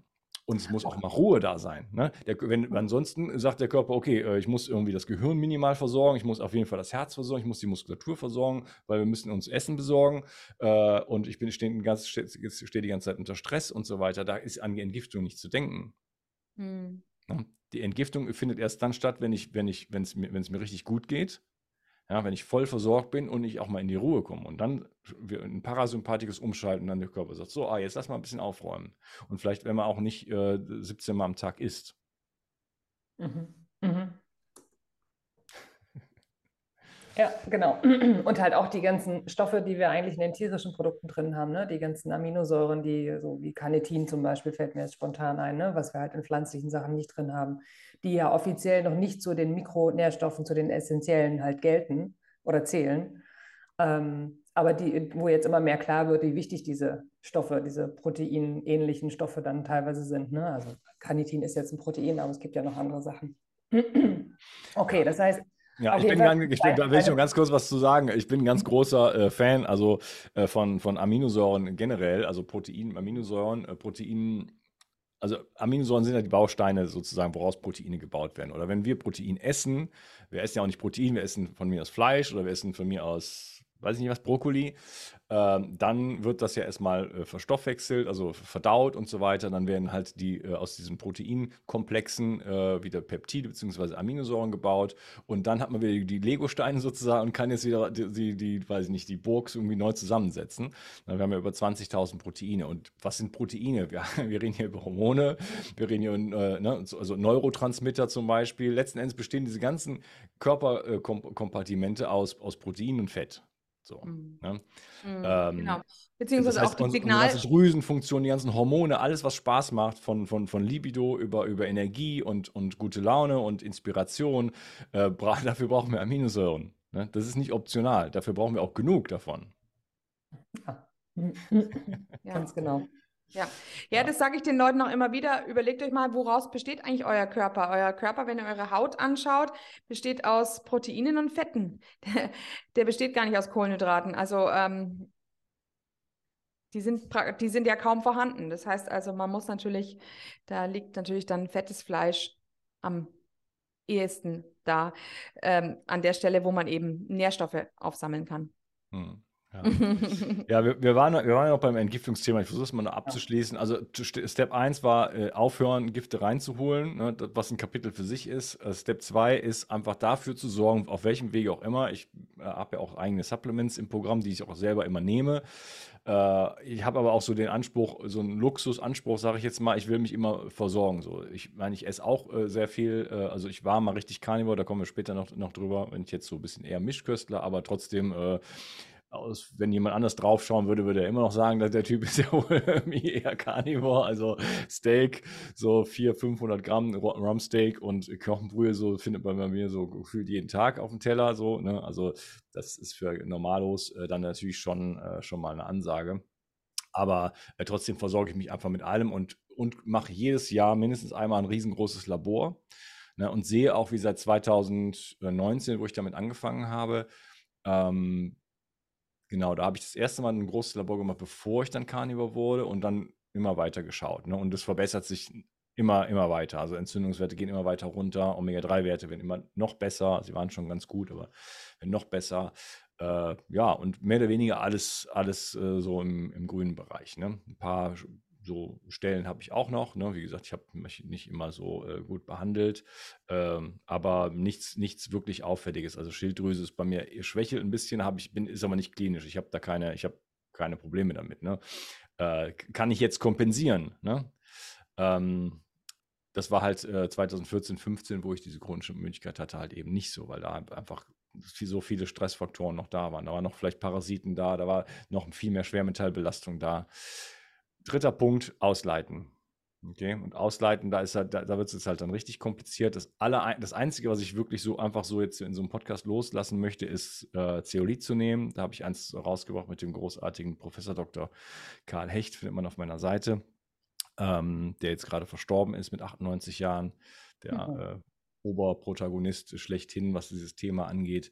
Und es muss auch mal Ruhe da sein. Ne? Der, wenn, ansonsten sagt der Körper, okay, äh, ich muss irgendwie das Gehirn minimal versorgen, ich muss auf jeden Fall das Herz versorgen, ich muss die Muskulatur versorgen, weil wir müssen uns Essen besorgen äh, und ich bin stehe, stehe die ganze Zeit unter Stress und so weiter. Da ist an die Entgiftung nicht zu denken. Hm. Die Entgiftung findet erst dann statt, wenn ich, wenn ich, wenn es mir, wenn es mir richtig gut geht ja, wenn ich voll versorgt bin und ich auch mal in die Ruhe komme und dann ein parasympathisches Umschalten, dann der Körper sagt, so, ah, jetzt lass mal ein bisschen aufräumen. Und vielleicht, wenn man auch nicht äh, 17 Mal am Tag isst. Mhm. Mhm. Ja, genau. <clears throat> Und halt auch die ganzen Stoffe, die wir eigentlich in den tierischen Produkten drin haben, ne? die ganzen Aminosäuren, die so wie Carnitin zum Beispiel, fällt mir jetzt spontan ein, ne? was wir halt in pflanzlichen Sachen nicht drin haben, die ja offiziell noch nicht zu den Mikronährstoffen, zu den essentiellen halt gelten oder zählen. Ähm, aber die, wo jetzt immer mehr klar wird, wie wichtig diese Stoffe, diese proteinähnlichen Stoffe dann teilweise sind. Ne? Also Carnitin ist jetzt ein Protein, aber es gibt ja noch andere Sachen. <clears throat> okay, das heißt, ja, ich bin ganz, ich, da will ich noch ganz kurz was zu sagen. Ich bin ein ganz großer äh, Fan also äh, von, von Aminosäuren generell, also Protein, Aminosäuren, äh, Proteinen also Aminosäuren sind ja die Bausteine sozusagen, woraus Proteine gebaut werden. Oder wenn wir Protein essen, wir essen ja auch nicht Protein, wir essen von mir aus Fleisch oder wir essen von mir aus weiß ich nicht was, Brokkoli, ähm, dann wird das ja erstmal äh, verstoffwechselt, also verdaut und so weiter. Dann werden halt die äh, aus diesen Proteinkomplexen äh, wieder Peptide bzw. Aminosäuren gebaut. Und dann hat man wieder die Lego-Steine sozusagen und kann jetzt wieder die, die, die, weiß ich nicht, die Burgs irgendwie neu zusammensetzen. Dann haben wir über 20.000 Proteine. Und was sind Proteine? Wir, <laughs> wir reden hier über Hormone, wir reden hier über ne, also Neurotransmitter zum Beispiel. Letzten Endes bestehen diese ganzen Körperkompartimente aus, aus Protein und Fett. So, mhm. ne? mhm, ähm, genau. Beziehungsweise das heißt, auch die Signal. Die ganzen Drüsenfunktionen, die ganzen Hormone, alles, was Spaß macht, von, von, von Libido über, über Energie und, und gute Laune und Inspiration, äh, bra <laughs> dafür brauchen wir Aminosäuren. Ne? Das ist nicht optional, dafür brauchen wir auch genug davon. Ja. <laughs> Ganz genau. Ja, ja, das sage ich den Leuten auch immer wieder. Überlegt euch mal, woraus besteht eigentlich euer Körper? Euer Körper, wenn ihr eure Haut anschaut, besteht aus Proteinen und Fetten. Der, <laughs> der besteht gar nicht aus Kohlenhydraten. Also ähm, die, sind, die sind ja kaum vorhanden. Das heißt also, man muss natürlich, da liegt natürlich dann fettes Fleisch am ehesten da, ähm, an der Stelle, wo man eben Nährstoffe aufsammeln kann. Hm. Ja, wir, wir, waren, wir waren ja noch beim Entgiftungsthema. Ich versuche es mal noch abzuschließen. Also Step 1 war äh, aufhören, Gifte reinzuholen, ne, was ein Kapitel für sich ist. Äh, Step 2 ist einfach dafür zu sorgen, auf welchem Wege auch immer. Ich äh, habe ja auch eigene Supplements im Programm, die ich auch selber immer nehme. Äh, ich habe aber auch so den Anspruch, so einen Luxusanspruch, sage ich jetzt mal, ich will mich immer versorgen. So. Ich meine, ich esse auch äh, sehr viel. Äh, also ich war mal richtig Carnivore, da kommen wir später noch, noch drüber, wenn ich jetzt so ein bisschen eher Mischköstler, aber trotzdem aus, wenn jemand anders draufschauen würde, würde er immer noch sagen, dass der Typ <laughs> ist ja wohl eher Carnivore. Also Steak, so 400, 500 Gramm Rumsteak und Knochenbrühe, so findet man bei mir so gefühlt jeden Tag auf dem Teller. So, ne? Also das ist für Normalos äh, dann natürlich schon, äh, schon mal eine Ansage. Aber äh, trotzdem versorge ich mich einfach mit allem und, und mache jedes Jahr mindestens einmal ein riesengroßes Labor. Ne? Und sehe auch, wie seit 2019, wo ich damit angefangen habe, ähm, Genau, da habe ich das erste Mal ein großes Labor gemacht, bevor ich dann Carnivore wurde und dann immer weiter geschaut. Ne? Und es verbessert sich immer, immer weiter. Also Entzündungswerte gehen immer weiter runter, Omega-3-Werte werden immer noch besser. Sie waren schon ganz gut, aber werden noch besser. Äh, ja, und mehr oder weniger alles, alles äh, so im, im grünen Bereich. Ne? Ein paar so Stellen habe ich auch noch. Ne? Wie gesagt, ich habe mich nicht immer so äh, gut behandelt, ähm, aber nichts, nichts wirklich Auffälliges. Also Schilddrüse ist bei mir schwächelt ein bisschen, habe ich bin ist aber nicht klinisch. Ich habe da keine, ich habe keine Probleme damit. Ne? Äh, kann ich jetzt kompensieren? Ne? Ähm, das war halt äh, 2014, 15, wo ich diese chronische Möglichkeit hatte, halt eben nicht so, weil da einfach so viele Stressfaktoren noch da waren. Da waren noch vielleicht Parasiten da, da war noch viel mehr Schwermetallbelastung da. Dritter Punkt, ausleiten. Okay, und ausleiten, da, ist halt, da, da wird es jetzt halt dann richtig kompliziert. Das, aller, das Einzige, was ich wirklich so einfach so jetzt in so einem Podcast loslassen möchte, ist äh, Zeolit zu nehmen. Da habe ich eins rausgebracht mit dem großartigen Professor Dr. Karl Hecht, findet man auf meiner Seite, ähm, der jetzt gerade verstorben ist mit 98 Jahren, der mhm. äh, Oberprotagonist schlechthin, was dieses Thema angeht.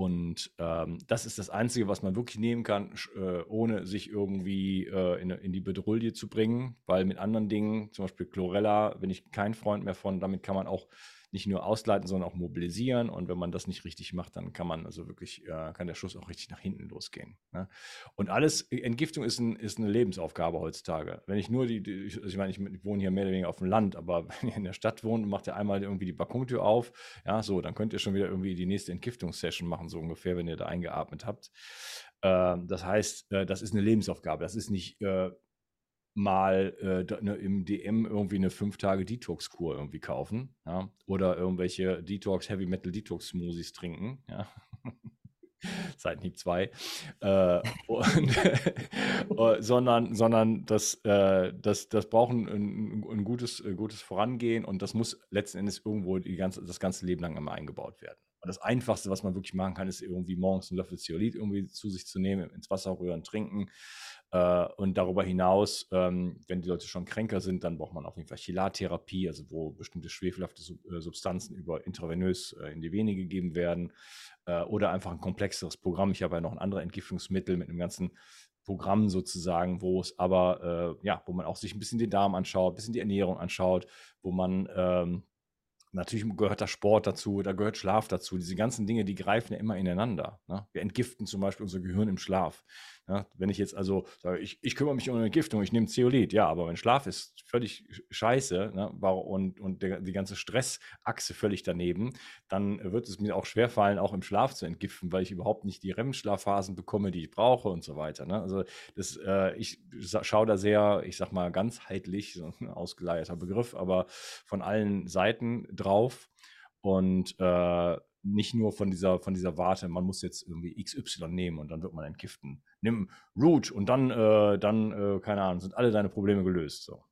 Und ähm, das ist das Einzige, was man wirklich nehmen kann, äh, ohne sich irgendwie äh, in, in, die Bedrulle zu bringen, weil mit anderen Dingen, zum Beispiel Chlorella, bin ich kein Freund mehr von, damit kann man auch nicht nur ausleiten, sondern auch mobilisieren. Und wenn man das nicht richtig macht, dann kann man also wirklich, äh, kann der Schuss auch richtig nach hinten losgehen. Ne? Und alles, Entgiftung ist, ein, ist, eine Lebensaufgabe heutzutage. Wenn ich nur die, die also ich meine, ich wohne hier mehr oder weniger auf dem Land, aber <laughs> wenn ihr in der Stadt wohnt, macht ihr einmal irgendwie die Balkontür auf, ja, so, dann könnt ihr schon wieder irgendwie die nächste Entgiftungssession machen, so ungefähr, wenn ihr da eingeatmet habt. Ähm, das heißt, äh, das ist eine Lebensaufgabe. Das ist nicht, äh, mal äh, ne, im DM irgendwie eine fünf Tage Detox-Kur irgendwie kaufen, ja, oder irgendwelche Detox, Heavy Metal Detox Smoothies trinken, ja. <laughs> Seitenhieb <laughs> 2, äh, sondern, sondern das, äh, das, das braucht ein, ein, gutes, äh, gutes Vorangehen und das muss letzten Endes irgendwo die ganze, das ganze Leben lang immer eingebaut werden. Und das Einfachste, was man wirklich machen kann, ist irgendwie morgens einen Löffel Zeolit irgendwie zu sich zu nehmen, ins Wasser rühren, trinken. Äh, und darüber hinaus, ähm, wenn die Leute schon kränker sind, dann braucht man auf jeden Fall Chelartherapie, also wo bestimmte schwefelhafte äh, Substanzen über intravenös äh, in die Vene gegeben werden. oder einfach ein komplexeres Programm. Ich habe ja noch ein anderes Entgiftungsmittel mit einem ganzen Programm sozusagen, wo es aber, äh, ja, wo man auch sich ein bisschen den Darm anschaut, ein bisschen die Ernährung anschaut, wo man ähm, Natürlich gehört da Sport dazu, da gehört Schlaf dazu. Diese ganzen Dinge, die greifen ja immer ineinander. Ne? Wir entgiften zum Beispiel unser Gehirn im Schlaf. Ja, wenn ich jetzt also sage, ich, ich kümmere mich um Entgiftung, ich nehme Zeolit, ja, aber mein Schlaf ist völlig scheiße ne, und, und der, die ganze Stressachse völlig daneben, dann wird es mir auch schwerfallen, auch im Schlaf zu entgiften, weil ich überhaupt nicht die REM-Schlafphasen bekomme, die ich brauche und so weiter. Ne? Also das, äh, ich schaue da sehr, ich sag mal, ganzheitlich, so ein ausgeleierter Begriff, aber von allen Seiten drauf. Und äh, nicht nur von dieser, von dieser Warte, man muss jetzt irgendwie XY nehmen und dann wird man entgiften. Nimm Root und dann, äh, dann äh, keine Ahnung, sind alle deine Probleme gelöst. So.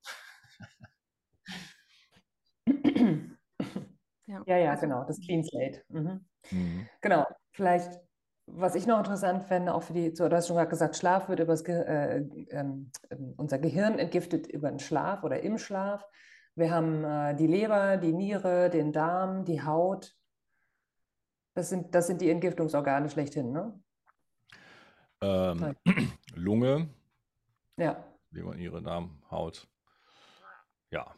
Ja, ja, ja genau, das Clean Slate. Mhm. Mhm. Genau, vielleicht, was ich noch interessant fände, auch für die, du hast schon gerade gesagt, Schlaf wird über das Ge äh, ähm, unser Gehirn entgiftet über den Schlaf oder im Schlaf. Wir haben äh, die Leber, die Niere, den Darm, die Haut, das sind, das sind die Entgiftungsorgane schlechthin, ne? Ähm, <clears throat> Lunge. Ja. Leber, Niere, Darm, Haut. Ja.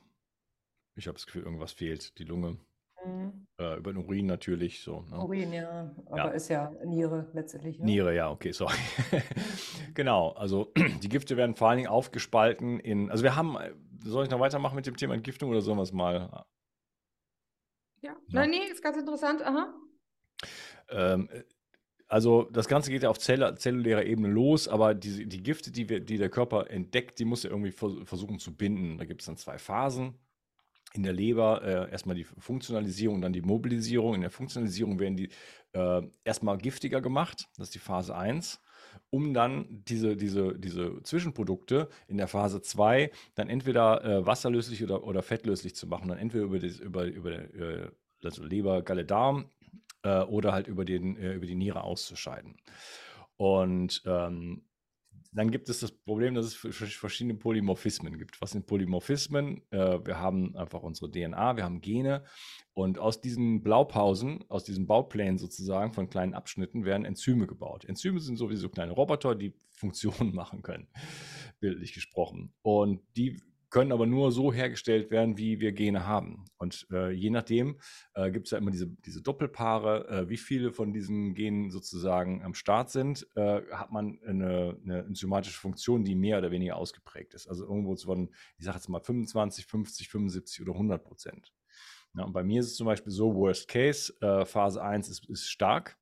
Ich habe das Gefühl, irgendwas fehlt. Die Lunge. Mhm. Äh, über den Urin natürlich. So, ne? Urin, ja. Aber ja. ist ja Niere letztendlich. Ne? Niere, ja, okay, sorry. <laughs> genau. Also <clears throat> die Gifte werden vor allen Dingen aufgespalten in. Also wir haben. Soll ich noch weitermachen mit dem Thema Entgiftung oder sollen wir es mal. Ja. ja. Nein, nee, ist ganz interessant. Aha. Ähm, also das Ganze geht ja auf Zell zellulärer Ebene los, aber die, die Gifte, die, wir, die der Körper entdeckt, die muss er irgendwie versuchen zu binden. Da gibt es dann zwei Phasen. In der Leber äh, erstmal die Funktionalisierung dann die Mobilisierung. In der Funktionalisierung werden die äh, erstmal giftiger gemacht, das ist die Phase 1, um dann diese, diese, diese Zwischenprodukte in der Phase 2 dann entweder äh, wasserlöslich oder, oder fettlöslich zu machen. Dann entweder über, das, über, über äh, also Leber, Galle, Darm äh, oder halt über, den, äh, über die Niere auszuscheiden. Und ähm, dann gibt es das Problem, dass es verschiedene Polymorphismen gibt. Was sind Polymorphismen? Äh, wir haben einfach unsere DNA, wir haben Gene und aus diesen Blaupausen, aus diesen Bauplänen sozusagen von kleinen Abschnitten werden Enzyme gebaut. Enzyme sind sowieso kleine Roboter, die Funktionen <laughs> machen können, bildlich gesprochen. Und die können aber nur so hergestellt werden, wie wir Gene haben. Und äh, je nachdem äh, gibt es ja immer diese, diese Doppelpaare, äh, wie viele von diesen Genen sozusagen am Start sind, äh, hat man eine, eine, enzymatische Funktion, die mehr oder weniger ausgeprägt ist. Also irgendwo von, ich sage jetzt mal 25, 50, 75 oder 100 Prozent. Ja, und bei mir ist es zum Beispiel so, Worst Case, äh, Phase 1 ist, ist stark.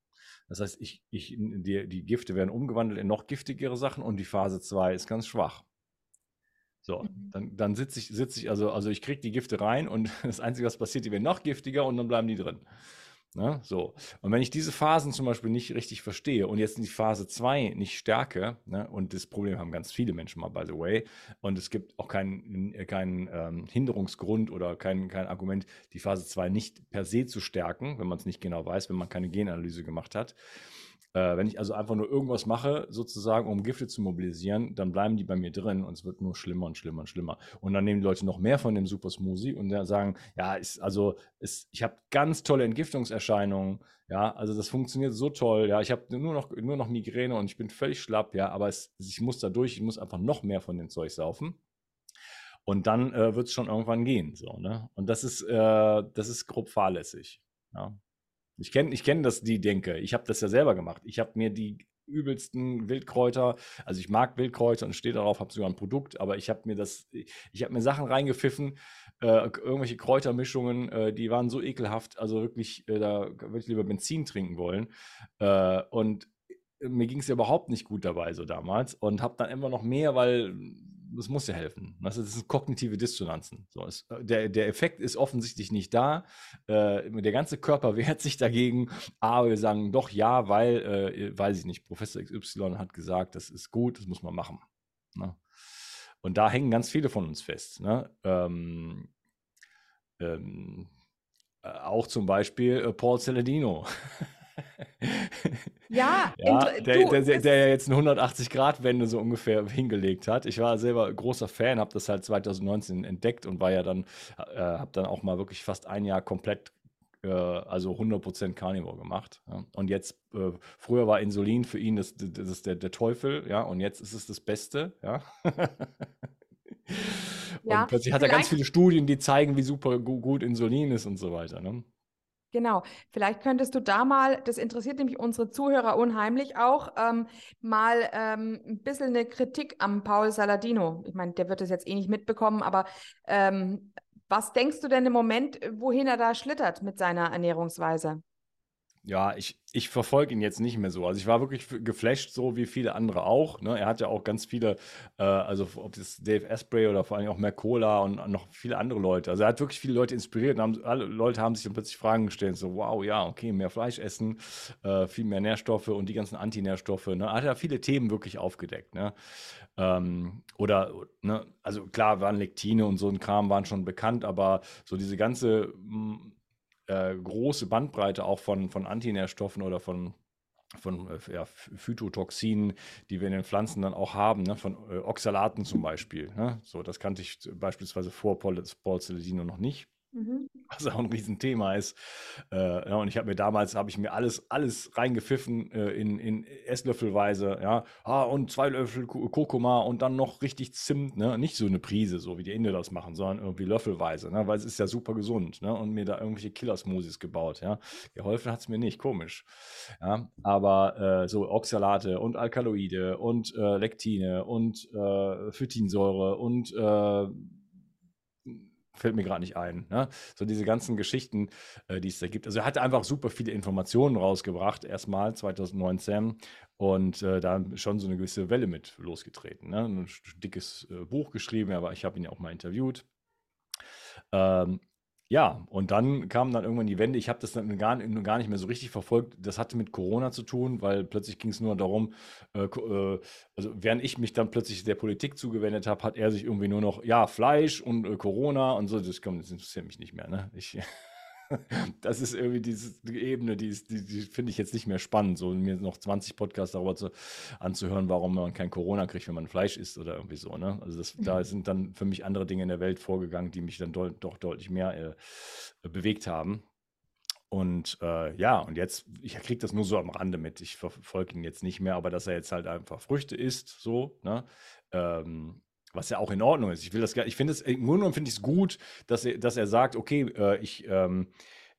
Das heißt, ich, ich, die, die Gifte werden umgewandelt in noch giftigere Sachen und die Phase 2 ist ganz schwach. So, mhm. dann, dann sitze ich, sitz ich, also, also ich kriege die Gifte rein und <laughs> das Einzige, was passiert, die werden noch giftiger und dann bleiben die drin. Ne? So. Und wenn ich diese Phasen zum Beispiel nicht richtig verstehe und jetzt in die Phase 2 nicht stärke, ne? und das Problem haben ganz viele Menschen mal, by the way, und es gibt auch keinen kein, ähm, Hinderungsgrund oder kein, kein Argument, die Phase 2 nicht per se zu stärken, wenn man es nicht genau weiß, wenn man keine Genanalyse gemacht hat, äh, wenn ich also einfach nur irgendwas mache, sozusagen, um Gifte zu mobilisieren, dann bleiben die bei mir drin und es wird nur schlimmer und schlimmer und schlimmer. Und dann nehmen die Leute noch mehr von dem Super Smoothie und dann sagen, ja, ist, also ist, ich habe ganz tolle Entgiftungserscheinungen, ja, also das funktioniert so toll, ja, ich habe nur noch, nur noch Migräne und ich bin völlig schlapp, ja, aber es, ich muss da durch, ich muss einfach noch mehr von dem Zeug saufen. Und dann äh, wird es schon irgendwann gehen. So, ne? Und das ist, äh, das ist grob fahrlässig. Ja. Ich kenne ich kenn das, die Denke. Ich habe das ja selber gemacht. Ich habe mir die übelsten Wildkräuter, also ich mag Wildkräuter und stehe darauf, habe sogar ein Produkt, aber ich habe mir das, ich habe mir Sachen reingepfiffen, äh, irgendwelche Kräutermischungen, äh, die waren so ekelhaft, also wirklich, äh, da würde ich lieber Benzin trinken wollen. Äh, und mir ging es ja überhaupt nicht gut dabei so damals und habe dann immer noch mehr, weil das muss ja helfen. Das sind kognitive Dissonanzen. So, es, äh, der, der Effekt ist offensichtlich nicht da. Äh, der ganze Körper <laughs> wehrt sich dagegen. Aber wir sagen doch ja, weil, äh, weiß ich nicht, Professor XY hat gesagt, das ist gut, das muss man machen. Ne? Und da hängen ganz viele von uns fest. Ne? Ähm, ähm, äh, auch zum Beispiel äh, Paul Celadino. <laughs> <laughs> Ja, ja der, du, der, der, der, ja jetzt eine 180-Grad-Wende so ungefähr hingelegt hat. Ich war selber großer Fan, habe das halt 2019 entdeckt und war ja dann, äh, habe dann auch mal wirklich fast ein Jahr komplett äh, also 100% Carnivore gemacht. Ja. Und jetzt, äh, früher war Insulin für ihn das, das, das der, der Teufel, ja, und jetzt ist es das Beste, ja. <laughs> und plötzlich hat er ganz viele Studien, die zeigen, wie super gut Insulin ist und so weiter. Ne? Genau, vielleicht könntest du da mal, das interessiert nämlich unsere Zuhörer unheimlich auch, ähm, mal ähm, ein bisschen eine Kritik am Paul Saladino. Ich meine, der wird das jetzt eh nicht mitbekommen, aber ähm, was denkst du denn im Moment, wohin er da schlittert mit seiner Ernährungsweise? Ja, ich, ich verfolge ihn jetzt nicht mehr so. Also ich war wirklich geflasht, so wie viele andere auch. Ne? Er hat ja auch ganz viele, äh, also ob das Dave Asprey oder vor allem auch Mercola und noch viele andere Leute. Also er hat wirklich viele Leute inspiriert. Und haben, alle Leute haben sich dann plötzlich Fragen gestellt, so wow, ja, okay, mehr Fleisch essen, äh, viel mehr Nährstoffe und die ganzen Antinährstoffe. Ne? Er hat ja viele Themen wirklich aufgedeckt. Ne? Ähm, oder, ne? also klar, waren Lektine und so ein Kram waren schon bekannt, aber so diese ganze hm, äh, große Bandbreite auch von, von Antinährstoffen oder von von äh, ja, Phytotoxinen, die wir in den Pflanzen dann auch haben, ne? von äh, Oxalaten zum Beispiel. Ne? So, das kannte ich beispielsweise vor Paul Celestino noch nicht. Mhm. Was auch ein Riesenthema ist. Äh, ja, und ich habe mir damals, habe ich mir alles, alles reingepfiffen äh, in, in Esslöffelweise, ja. Ah, und zwei Löffel Kurkuma und dann noch richtig Zimt, ne? Nicht so eine Prise, so wie die Inder das machen, sondern irgendwie löffelweise, ne? Weil es ist ja super gesund, ne? Und mir da irgendwelche Killersmoothies gebaut, ja. Geholfen hat es mir nicht, komisch. Ja, aber äh, so Oxalate und Alkaloide und äh, Lektine und äh, Phytinsäure und äh, fällt mir gerade nicht ein. Ne? So diese ganzen Geschichten, äh, die es da gibt. Also er hat einfach super viele Informationen rausgebracht, erstmal 2019 und äh, da schon so eine gewisse Welle mit losgetreten. Ne? Ein dickes äh, Buch geschrieben, aber ich habe ihn ja auch mal interviewt. Ähm, ja, und dann kam dann irgendwann die Wende. Ich habe das dann gar, gar nicht mehr so richtig verfolgt. Das hatte mit Corona zu tun, weil plötzlich ging es nur darum, äh, äh, also während ich mich dann plötzlich der Politik zugewendet habe, hat er sich irgendwie nur noch, ja, Fleisch und äh, Corona und so. Das, komm, das interessiert mich nicht mehr. Ne? Ich, das ist irgendwie diese Ebene, die, die, die finde ich jetzt nicht mehr spannend, so mir noch 20 Podcasts darüber zu, anzuhören, warum man kein Corona kriegt, wenn man Fleisch isst oder irgendwie so. Ne? Also das, da mhm. sind dann für mich andere Dinge in der Welt vorgegangen, die mich dann do, doch deutlich mehr äh, bewegt haben. Und äh, ja, und jetzt, ich kriege das nur so am Rande mit. Ich verfolge ihn jetzt nicht mehr, aber dass er jetzt halt einfach Früchte isst, so, ne? Ähm, was ja auch in Ordnung ist. Ich will das ich finde es, im Grunde genommen finde ich es gut, dass er, dass er sagt, okay, äh, ich, ähm,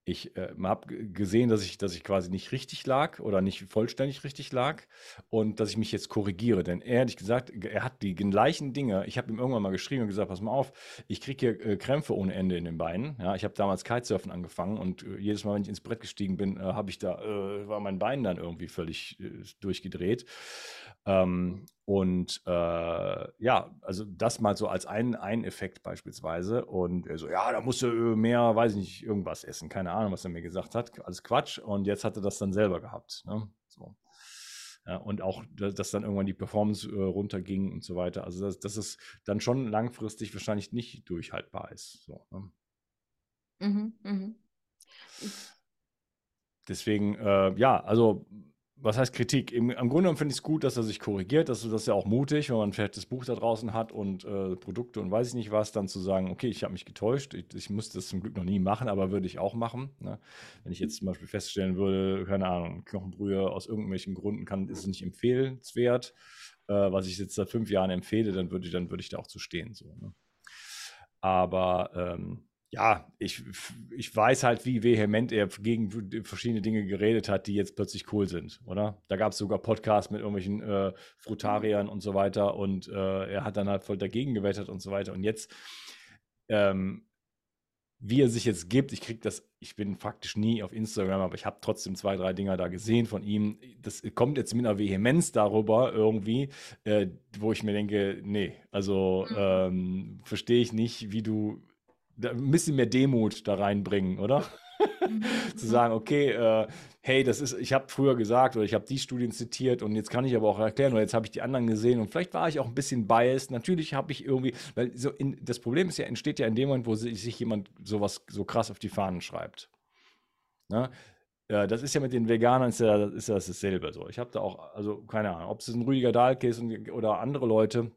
ich äh, habe gesehen, dass ich, dass ich quasi nicht richtig lag oder nicht vollständig richtig lag und dass ich mich jetzt korrigiere. Denn ehrlich gesagt, er hat die gleichen Dinge. Ich habe ihm irgendwann mal geschrieben und gesagt, pass mal auf, ich kriege hier äh, Krämpfe ohne Ende in den Beinen. Ja, ich habe damals Kitesurfen angefangen und äh, jedes Mal, wenn ich ins Brett gestiegen bin, äh, habe ich da, äh, war mein Bein dann irgendwie völlig äh, durchgedreht. Ähm, und äh, ja, also das mal so als ein, ein Effekt beispielsweise. Und er so, ja, da musst du mehr, weiß ich nicht, irgendwas essen. Keine Ahnung, was er mir gesagt hat. Alles Quatsch. Und jetzt hat er das dann selber gehabt. Ne? So. Ja, und auch, dass dann irgendwann die Performance äh, runterging und so weiter. Also, dass, dass es dann schon langfristig wahrscheinlich nicht durchhaltbar ist. So, ne? mhm, mh. Deswegen, äh, ja, also was heißt Kritik? Im, Im Grunde finde ich es gut, dass er sich korrigiert. Das, das ist ja auch mutig, wenn man vielleicht das Buch da draußen hat und äh, Produkte und weiß ich nicht was, dann zu sagen, okay, ich habe mich getäuscht. Ich, ich, musste das zum Glück noch nie machen, aber würde ich auch machen. Ne? Wenn ich jetzt zum Beispiel feststellen würde, keine Ahnung, Knochenbrühe aus irgendwelchen Gründen kann, ist es nicht empfehlenswert, äh, was ich jetzt seit fünf Jahren empfehle, dann würde ich, dann würde ich da auch zu stehen. So, ne? Aber ähm, ja, ich, ich weiß halt, wie vehement er gegen verschiedene Dinge geredet hat, die jetzt plötzlich cool sind, oder? Da gab es sogar Podcasts mit irgendwelchen äh, Frutariern und so weiter und äh, er hat dann halt voll dagegen gewettet und so weiter. Und jetzt, ähm, wie er sich jetzt gibt, ich kriege das, ich bin faktisch nie auf Instagram, aber ich habe trotzdem zwei, drei Dinger da gesehen von ihm. Das kommt jetzt mit einer Vehemenz darüber irgendwie, äh, wo ich mir denke, nee, also mhm. ähm, verstehe ich nicht, wie du ein bisschen mehr Demut da reinbringen, oder? Mhm. <laughs> zu sagen, okay, äh, hey, das ist, ich habe früher gesagt oder ich habe die Studien zitiert und jetzt kann ich aber auch erklären oder jetzt habe ich die anderen gesehen und vielleicht war ich auch ein bisschen biased. Natürlich habe ich irgendwie, weil so in, das Problem ist ja, entsteht ja in dem Moment, wo sich, jemand sowas so krass auf die Fahnen schreibt. Ne? Ja, das ist ja mit den Veganern ist ja, ist ja dasselbe. So. Ich habe da auch, also keine Ahnung, ob es ein Rüdiger Dahlke ist oder andere Leute,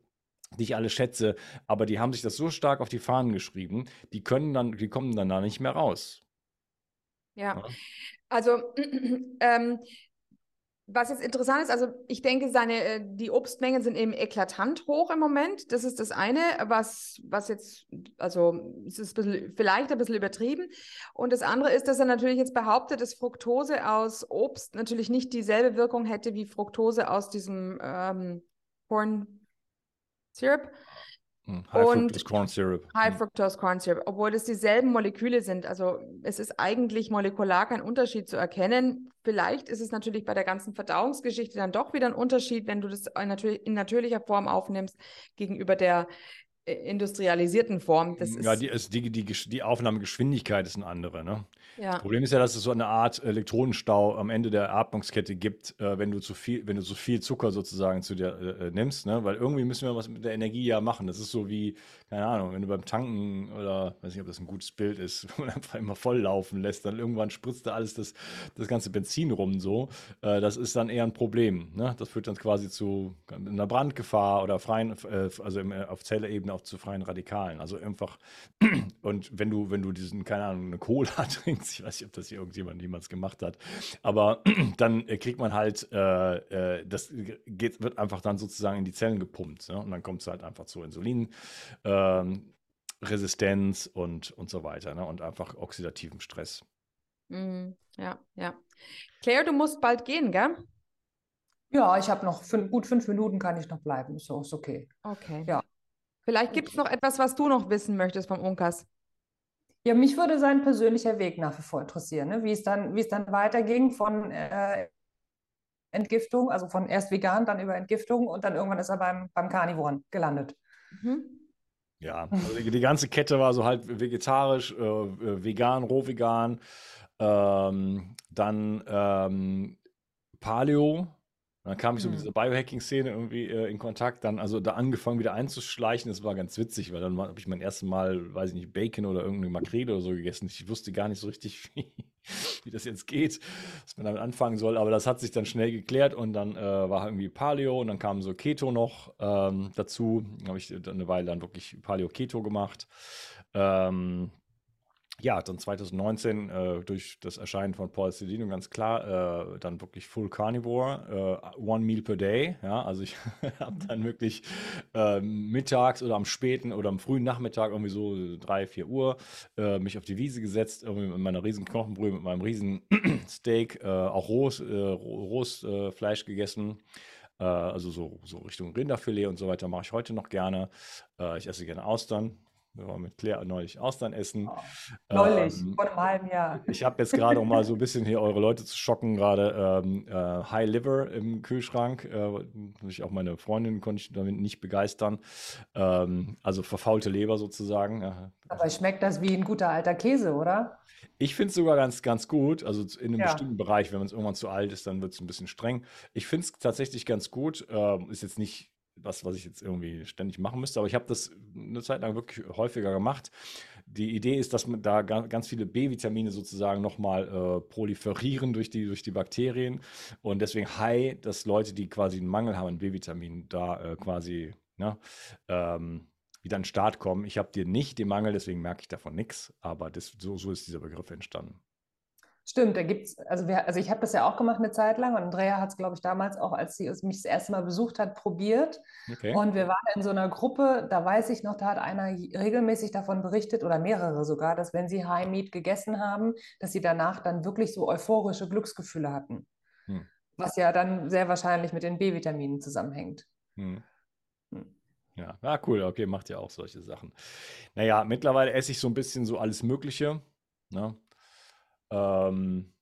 die ich alle schätze, aber die haben sich das so stark auf die Fahnen geschrieben, die können dann, die kommen dann da nicht mehr raus. Ja, ja. also <clears throat> ähm, was jetzt interessant ist, also ich denke, seine, äh, die Obstmengen sind eben eklatant hoch im Moment. Das ist das eine, was, was jetzt, also es ist ein bisschen, vielleicht ein bisschen übertrieben. Und das andere ist, dass er natürlich jetzt behauptet, dass Fructose aus Obst natürlich nicht dieselbe Wirkung hätte wie Fructose aus diesem ähm, Corn Syrup. Hm, High Fructose Corn Syrup. High hm. Fructose Corn Syrup, obwohl es dieselben Moleküle sind. Also es ist eigentlich molekular kein Unterschied zu erkennen. Vielleicht ist es natürlich bei der ganzen Verdauungsgeschichte dann doch wieder ein Unterschied, wenn du das in natürlicher Form aufnimmst gegenüber der äh, industrialisierten Form. Das ja, die, also die, die, die Aufnahmegeschwindigkeit ist eine andere. Ne? Ja. Das Problem ist ja, dass es so eine Art Elektronenstau am Ende der Atmungskette gibt, äh, wenn du zu viel, wenn du zu viel Zucker sozusagen zu dir äh, äh, nimmst, ne? Weil irgendwie müssen wir was mit der Energie ja machen. Das ist so wie, keine Ahnung, wenn du beim Tanken oder weiß nicht, ob das ein gutes Bild ist, <laughs> wenn man einfach immer voll laufen lässt, dann irgendwann spritzt da alles das, das ganze Benzin rum so. Äh, das ist dann eher ein Problem. Ne? Das führt dann quasi zu einer Brandgefahr oder freien, äh, also im, äh, auf Zellebene auch zu freien Radikalen. Also einfach, <clears throat> und wenn du, wenn du diesen, keine Ahnung, eine Cola <laughs> trinkst, <laughs> ich weiß nicht, ob das hier irgendjemand jemals gemacht hat, aber <clears throat> dann äh, kriegt man halt, äh, äh, das geht, wird einfach dann sozusagen in die Zellen gepumpt ne? und dann kommt es halt einfach zu Insulinresistenz ähm, und, und so weiter ne? und einfach oxidativem Stress. Mm, ja, ja. Claire, du musst bald gehen, gell? Ja, ich habe noch fün gut fünf Minuten, kann ich noch bleiben. So ist okay. Okay. Ja. Vielleicht gibt es noch etwas, was du noch wissen möchtest vom Unkas. Ja, mich würde sein persönlicher Weg nach wie vor interessieren, ne? wie es dann, wie es dann weiterging von äh, Entgiftung, also von erst vegan, dann über Entgiftung und dann irgendwann ist er beim, beim Carnivoren gelandet. Mhm. Ja, <laughs> also die, die, ganze Kette war so halt vegetarisch, äh, äh vegan, rohvegan, ähm, dann ähm, Paleo, dann kam ich so mit dieser Biohacking-Szene irgendwie äh, in Kontakt, dann also da angefangen wieder einzuschleichen. Das war ganz witzig, weil dann habe ich mein erstes Mal, weiß ich nicht, Bacon oder irgendeine Makrele oder so gegessen. Ich wusste gar nicht so richtig, <laughs> wie, wie das jetzt geht, was man damit anfangen soll. Aber das hat sich dann schnell geklärt und dann äh, war irgendwie Paleo und dann kam so Keto noch ähm, dazu. Dann habe ich eine Weile dann wirklich Paleo-Keto gemacht. Ähm, ja, dann 2019 äh, durch das Erscheinen von Paul Sedino ganz klar, äh, dann wirklich Full Carnivore, äh, One Meal per Day. Ja, also ich <laughs> habe dann wirklich ähm, mittags oder am späten oder am frühen Nachmittag irgendwie so drei, vier Uhr äh, mich auf die Wiese gesetzt, irgendwie mit meiner riesen Knochenbrühe, mit meinem riesen <clears throat> Steak, äh, auch rohes, äh, rohes Fleisch gegessen also so, so Richtung Rinderfilet und so weiter mache ich heute noch gerne. ich esse gerne Austern, wir waren mit Claire neulich Austern essen. Oh, neulich, ähm, vor einem halben Jahr. Ich habe jetzt gerade, um mal so ein <laughs> bisschen hier eure Leute zu schocken, gerade ähm, äh, High Liver im Kühlschrank. Äh, ich auch meine Freundin konnte ich damit nicht begeistern. Ähm, also verfaulte Leber sozusagen. Aber schmeckt das wie ein guter alter Käse, oder? Ich finde es sogar ganz, ganz gut. Also in einem ja. bestimmten Bereich, wenn man es irgendwann zu alt ist, dann wird es ein bisschen streng. Ich finde es tatsächlich ganz gut. Ähm, ist jetzt nicht was, was ich jetzt irgendwie ständig machen müsste. Aber ich habe das eine Zeit lang wirklich häufiger gemacht. Die Idee ist, dass man da ganz viele B-Vitamine sozusagen nochmal äh, proliferieren durch die, durch die Bakterien. Und deswegen high, dass Leute, die quasi einen Mangel haben an B-Vitaminen, da äh, quasi ne, ähm, wieder an den Start kommen. Ich habe dir nicht den Mangel, deswegen merke ich davon nichts. Aber das, so, so ist dieser Begriff entstanden. Stimmt, da gibt's, also, wir, also ich habe das ja auch gemacht eine Zeit lang und Andrea hat es, glaube ich, damals auch, als sie mich das erste Mal besucht hat, probiert. Okay. Und wir waren in so einer Gruppe, da weiß ich noch, da hat einer regelmäßig davon berichtet oder mehrere sogar, dass wenn sie High Meat gegessen haben, dass sie danach dann wirklich so euphorische Glücksgefühle hatten. Hm. Was ja dann sehr wahrscheinlich mit den B-Vitaminen zusammenhängt. Hm. Hm. Ja, ah, cool, okay, macht ja auch solche Sachen. Naja, mittlerweile esse ich so ein bisschen so alles Mögliche. Ne? Ähm,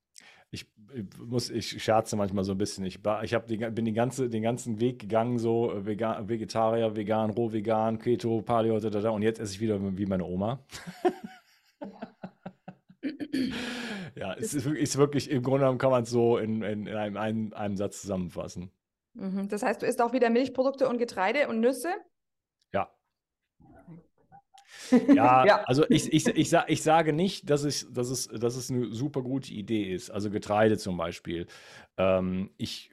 ich, ich, muss, ich scherze manchmal so ein bisschen. Ich, ich hab die, bin die ganze, den ganzen Weg gegangen, so vegan, Vegetarier, vegan, roh vegan, Keto, Paleo, da, da, da, und jetzt esse ich wieder wie meine Oma. <laughs> ja, es ist, ist, wirklich, im Grunde genommen kann man es so in, in, in einem, einem, einem, Satz zusammenfassen. Mhm. Das heißt, du isst auch wieder Milchprodukte und Getreide und Nüsse? Ja. <laughs> Ja, also ich, ich, ich, ich sage nicht, dass es, dass, es, dass es eine super gute Idee ist. Also Getreide zum Beispiel. Ähm, ich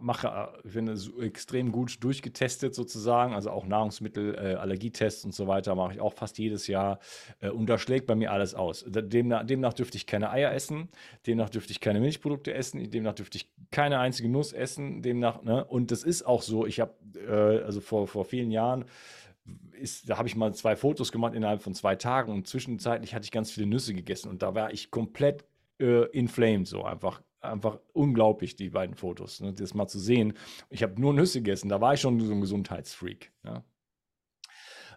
mache, ich finde, extrem gut durchgetestet sozusagen. Also auch Nahrungsmittel, äh, Allergietests und so weiter mache ich auch fast jedes Jahr. Äh, und da schlägt bei mir alles aus. Demnach, demnach dürfte ich keine Eier essen, demnach dürfte ich keine Milchprodukte essen, demnach dürfte ich keine einzige Nuss essen, demnach, ne? Und das ist auch so. Ich habe, äh, also vor, vor vielen Jahren, ist, da habe ich mal zwei Fotos gemacht innerhalb von zwei Tagen und zwischenzeitlich hatte ich ganz viele Nüsse gegessen und da war ich komplett äh, inflamed, so einfach, einfach unglaublich, die beiden Fotos, ne, das mal zu sehen. Ich habe nur Nüsse gegessen, da war ich schon so ein Gesundheitsfreak. Ja.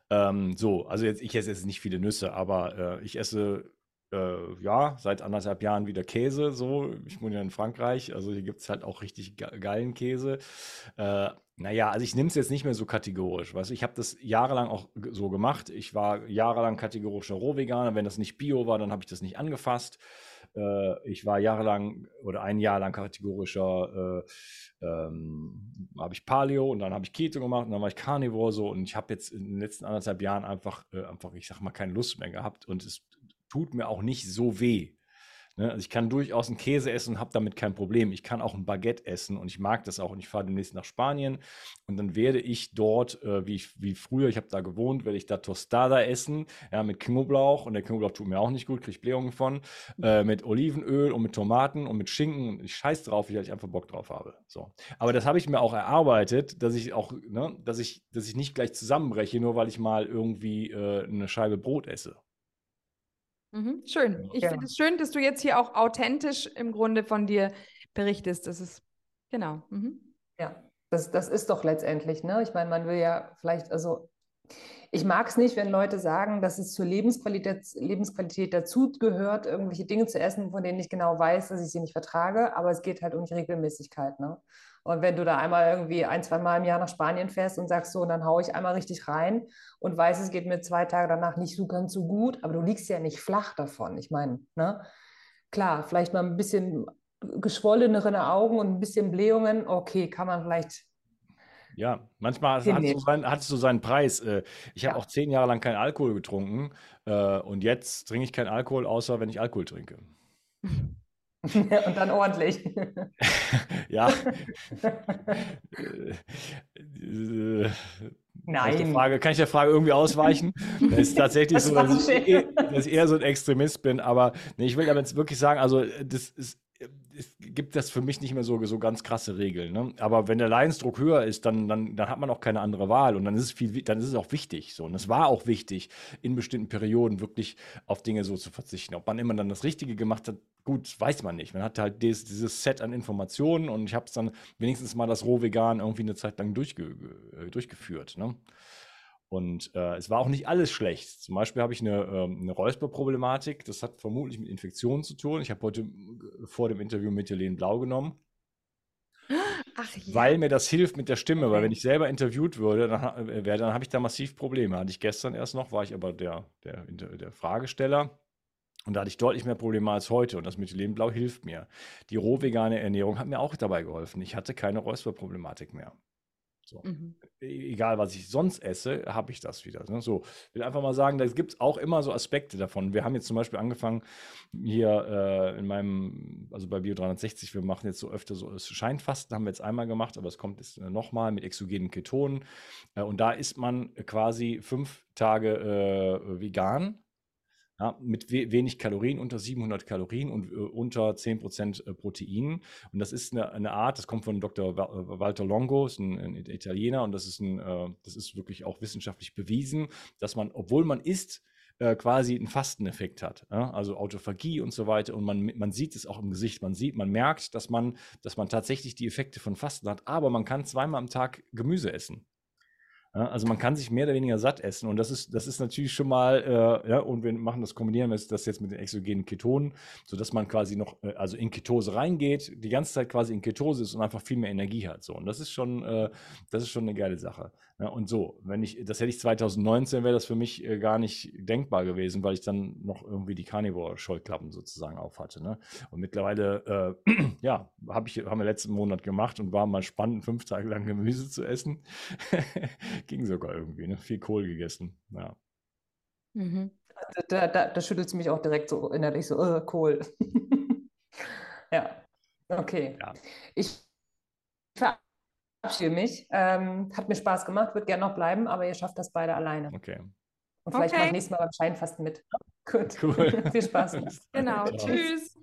Ähm, so, also jetzt, ich esse jetzt nicht viele Nüsse, aber äh, ich esse äh, ja, seit anderthalb Jahren wieder Käse. So, ich wohne ja in Frankreich, also hier gibt es halt auch richtig geilen Käse. Äh, naja, also ich nehme es jetzt nicht mehr so kategorisch. Weißt? Ich habe das jahrelang auch so gemacht. Ich war jahrelang kategorischer Rohveganer. Wenn das nicht Bio war, dann habe ich das nicht angefasst. Äh, ich war jahrelang oder ein Jahr lang kategorischer, äh, ähm, habe ich Paleo und dann habe ich Keto gemacht und dann war ich Carnivore so und ich habe jetzt in den letzten anderthalb Jahren einfach, äh, einfach, ich sag mal, keine Lust mehr gehabt und es tut mir auch nicht so weh. Ne? Also ich kann durchaus einen Käse essen und habe damit kein Problem. Ich kann auch ein Baguette essen und ich mag das auch. Und ich fahre demnächst nach Spanien und dann werde ich dort, äh, wie, ich, wie früher, ich habe da gewohnt, werde ich da Tostada essen, ja, mit Knoblauch. Und der Knoblauch tut mir auch nicht gut, kriege ich Blähungen von. Äh, mit Olivenöl und mit Tomaten und mit Schinken. Und ich scheiß drauf, weil ich einfach Bock drauf habe. So. Aber das habe ich mir auch erarbeitet, dass ich auch, ne, dass ich, dass ich nicht gleich zusammenbreche, nur weil ich mal irgendwie äh, eine Scheibe Brot esse. Mhm, schön. Ich ja. finde es schön, dass du jetzt hier auch authentisch im Grunde von dir berichtest. Das ist, genau. Mhm. Ja, das, das ist doch letztendlich, ne? Ich meine, man will ja vielleicht, also ich mag es nicht, wenn Leute sagen, dass es zur Lebensqualität, Lebensqualität dazugehört, irgendwelche Dinge zu essen, von denen ich genau weiß, dass ich sie nicht vertrage, aber es geht halt um die Regelmäßigkeit. Ne? Und wenn du da einmal irgendwie ein, zwei Mal im Jahr nach Spanien fährst und sagst so, und dann haue ich einmal richtig rein und weiß, es geht mir zwei Tage danach nicht so ganz so gut, aber du liegst ja nicht flach davon. Ich meine, ne? klar, vielleicht mal ein bisschen geschwollenere Augen und ein bisschen Blähungen, okay, kann man vielleicht ja, manchmal hat es, so seinen, hat es so seinen Preis. Äh, ich habe ja. auch zehn Jahre lang keinen Alkohol getrunken äh, und jetzt trinke ich keinen Alkohol, außer wenn ich Alkohol trinke. <laughs> <laughs> und dann ordentlich. <laughs> ja. Nein. Kann ich, Frage, kann ich der Frage irgendwie ausweichen? Das ist <laughs> tatsächlich das so, dass ich, eher, dass ich, eher, so ein Extremist bin. Aber nee, ich will jetzt wirklich sagen, also das ist gibt das für mich nicht mehr so, so ganz krasse Regeln. Ne? Aber wenn der Leidensdruck höher ist, dann, dann, dann hat man auch keine andere Wahl und dann ist es viel, dann ist es auch wichtig. So. Und es war auch wichtig, in bestimmten Perioden wirklich auf Dinge so zu verzichten. Ob man immer dann das Richtige gemacht hat, gut, weiß man nicht. Man hat halt dieses, dieses Set an Informationen und ich habe es dann wenigstens mal das Rohvegan irgendwie eine Zeit lang durchge durchgeführt. Ne? Und äh, es war auch nicht alles schlecht. Zum Beispiel habe ich eine, äh, eine Räusperproblematik. Das hat vermutlich mit Infektionen zu tun. Ich habe heute vor dem Interview Methylen Blau genommen. Ach, ja. Weil mir das hilft mit der Stimme, weil wenn ich selber interviewt würde, dann, äh, dann habe ich da massiv Probleme. Hatte ich gestern erst noch, war ich aber der, der, der Fragesteller. Und da hatte ich deutlich mehr Probleme als heute. Und das Methylenblau hilft mir. Die rohvegane Ernährung hat mir auch dabei geholfen. Ich hatte keine Räusperproblematik mehr. So. Mhm. E-, egal, was ich sonst esse, habe ich das wieder. Ne? So, ich will einfach mal sagen, da gibt es auch immer so Aspekte davon. Wir haben jetzt zum Beispiel angefangen, hier äh, in meinem, also bei Bio 360, wir machen jetzt so öfter so das Scheinfasten, haben wir jetzt einmal gemacht, aber es kommt jetzt äh, nochmal mit exogenen Ketonen. Äh, und da isst man quasi fünf Tage äh, vegan ja, mit we wenig Kalorien, unter 700 Kalorien und äh, unter 10% äh, Protein. Und das ist eine, eine, Art, das kommt von Dr. Äh, Walter Longo, ist ein, ein Italiener, und das ist, ein, äh, das ist wirklich auch wissenschaftlich bewiesen, dass man, obwohl man isst, äh, quasi einen Fasteneffekt hat. Also Autophagie und so weiter. Und man, man sieht es auch im Gesicht. Man sieht, man merkt, dass man, dass man tatsächlich die Effekte von Fasten hat. Aber man kann zweimal am Tag Gemüse essen. Ja, also man kann sich mehr oder weniger satt essen und das ist, das ist natürlich schon mal, äh, ja, und wir machen das, kombinieren wir das jetzt mit den exogenen Ketonen, sodass man quasi noch, äh, also in Ketose reingeht, die ganze Zeit quasi in Ketose ist und einfach viel mehr Energie hat. So. Und das ist schon, äh, das ist schon eine geile Sache. Ja, und so, wenn ich, das hätte ich 2019, wäre das für mich äh, gar nicht denkbar gewesen, weil ich dann noch irgendwie die Carnivore-Scheuklappen sozusagen auf hatte. Ne? Und mittlerweile, äh, <clears throat> ja, hab ich, haben wir letzten Monat gemacht und war mal spannend, fünf Tage lang Gemüse zu essen. <laughs> Ging sogar irgendwie, ne? Viel Kohl gegessen. Ja. Mhm. Da, da, da, schüttelt es mich auch direkt so innerlich so, uh, cool. <laughs> ja, okay. Ja. Ich verabschiede mich. Ähm, hat mir Spaß gemacht, würde gerne noch bleiben, aber ihr schafft das beide alleine. Okay. Und vielleicht okay. mache ich nächstes Mal beim Scheinfasten mit. <laughs> Gut. Cool. <laughs> Viel Spaß. genau. Tschüss.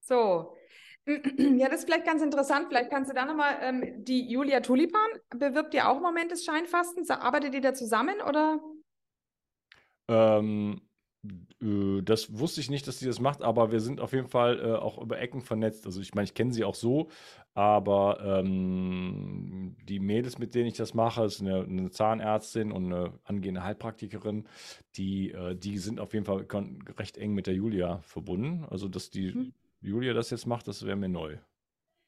So. <clears throat> Ja, das ist vielleicht ganz interessant. Vielleicht kannst du da nochmal, ähm, die Julia Tulipan bewirbt ja auch im Moment des Scheinfastens. Arbeitet ihr da zusammen oder? Ähm, äh, das wusste ich nicht, dass sie das macht, aber wir sind auf jeden Fall äh, auch über Ecken vernetzt. Also ich meine, ich kenne sie auch so, aber ähm, die Mädels, mit denen ich das mache, ist eine, eine Zahnärztin und eine angehende Heilpraktikerin, die, äh, die sind auf jeden Fall recht eng mit der Julia verbunden. Also dass die hm. Julia das jetzt macht, das wäre mir neu.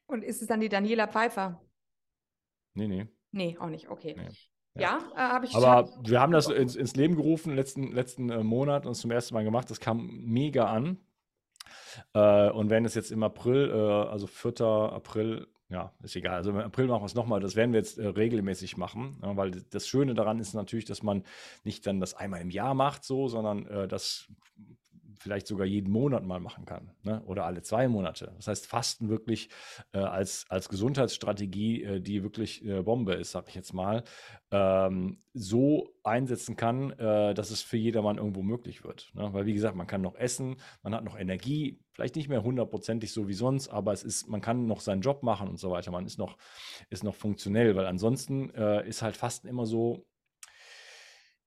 Und ist es dann die Daniela Pfeiffer? Nee, nee. Nee, auch nicht, okay. Nee. Ja, ja äh, habe ich. Aber schon... wir haben das ins, ins Leben gerufen letzten, letzten äh, Monat und zum ersten Mal gemacht. Das kam mega an. Äh, und wenn es jetzt im April, äh, also 4. April, ja, ist egal. Also im April machen wir es nochmal. Das werden wir jetzt äh, regelmäßig machen, ja, weil das Schöne daran ist natürlich, dass man nicht dann das einmal im Jahr macht, so, sondern äh, das vielleicht sogar jeden Monat mal machen kann ne? oder alle zwei Monate. Das heißt, Fasten wirklich äh, als, als Gesundheitsstrategie, äh, die wirklich äh, Bombe ist, sag ich jetzt mal, ähm, so einsetzen kann, äh, dass es für jedermann irgendwo möglich wird. Ne? Weil, wie gesagt, man kann noch essen, man hat noch Energie, vielleicht nicht mehr hundertprozentig so wie sonst, aber es ist, man kann noch seinen Job machen und so weiter. Man ist noch, ist noch funktionell, weil ansonsten äh, ist halt Fasten immer so,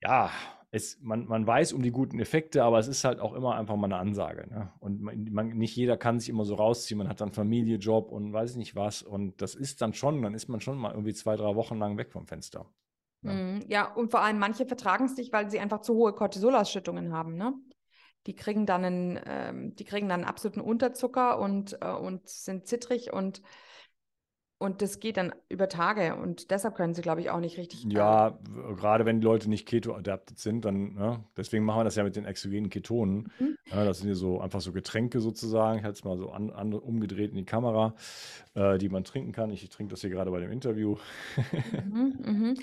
ja, es, man, man weiß um die guten Effekte, aber es ist halt auch immer einfach mal eine Ansage. Ne? Und man, man, nicht jeder kann sich immer so rausziehen. Man hat dann Familie, Job und weiß nicht was. Und das ist dann schon, dann ist man schon mal irgendwie zwei, drei Wochen lang weg vom Fenster. Ja, mhm, ja und vor allem manche vertragen es nicht, weil sie einfach zu hohe Cortisolausschüttungen haben. Ne? Die kriegen dann einen, ähm, die kriegen dann einen absoluten Unterzucker und, äh, und sind zittrig und und das geht dann über Tage und deshalb können sie, glaube ich, auch nicht richtig. Ja, äh, gerade wenn die Leute nicht keto-adapted sind, dann, ne? deswegen machen wir das ja mit den exogenen Ketonen. Mhm. Ja, das sind ja so einfach so Getränke sozusagen. Ich halte es mal so an, an, umgedreht in die Kamera, äh, die man trinken kann. Ich trinke das hier gerade bei dem Interview. mhm, <laughs> mh.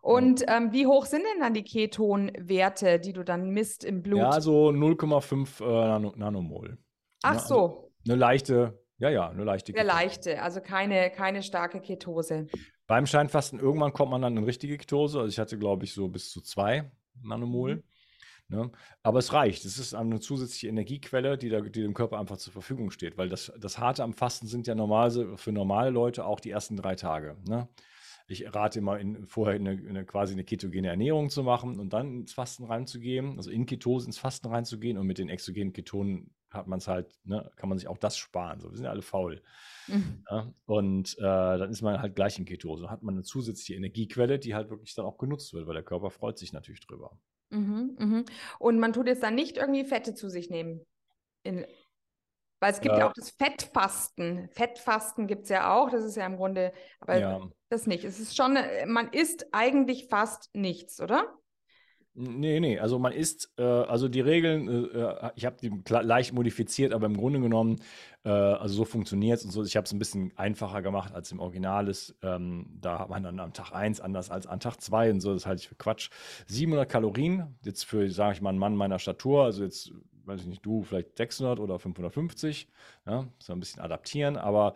Und ähm, wie hoch sind denn dann die Ketonwerte, die du dann misst im Blut? Ja, so 0,5 äh, Nanomol. Ach ja, also so. eine leichte ja, ja, eine leichte Ketose. Eine leichte, also keine, keine starke Ketose. Beim Scheinfasten irgendwann kommt man dann in richtige Ketose. Also ich hatte, glaube ich, so bis zu zwei Nanomol. Mhm. Ne? Aber es reicht. Es ist eine zusätzliche Energiequelle, die, da, die dem Körper einfach zur Verfügung steht. Weil das, das Harte am Fasten sind ja normal, für normale Leute auch die ersten drei Tage. Ne? Ich rate immer, in, vorher eine, eine, quasi eine ketogene Ernährung zu machen und dann ins Fasten reinzugehen, also in Ketose ins Fasten reinzugehen und mit den exogenen Ketonen hat man es halt, ne, kann man sich auch das sparen. So, wir sind ja alle faul. Mhm. Ja, und äh, dann ist man halt gleich in Ketose. Hat man eine zusätzliche Energiequelle, die halt wirklich dann auch genutzt wird, weil der Körper freut sich natürlich drüber. Mhm, mh. Und man tut jetzt dann nicht irgendwie Fette zu sich nehmen. In, weil es gibt äh, ja auch das Fettfasten. Fettfasten gibt es ja auch, das ist ja im Grunde, aber ja. das nicht. Es ist schon, man isst eigentlich fast nichts, oder? Nee, nee, also man isst, äh, also die Regeln, äh, äh ich habe die leicht modifiziert, aber im Grunde genommen, äh, also so funktioniert es und so. Ich habe es ein bisschen einfacher gemacht, als im Original ist. Ähm, da hat man dann am Tag 1 anders als an Tag 2 und so, das halte ich für Quatsch. 700 Kalorien, jetzt für, sage ich mal, einen Mann meiner Statur, also jetzt, weiß ich nicht, du vielleicht 600 oder 550, ja, so ein bisschen adaptieren, aber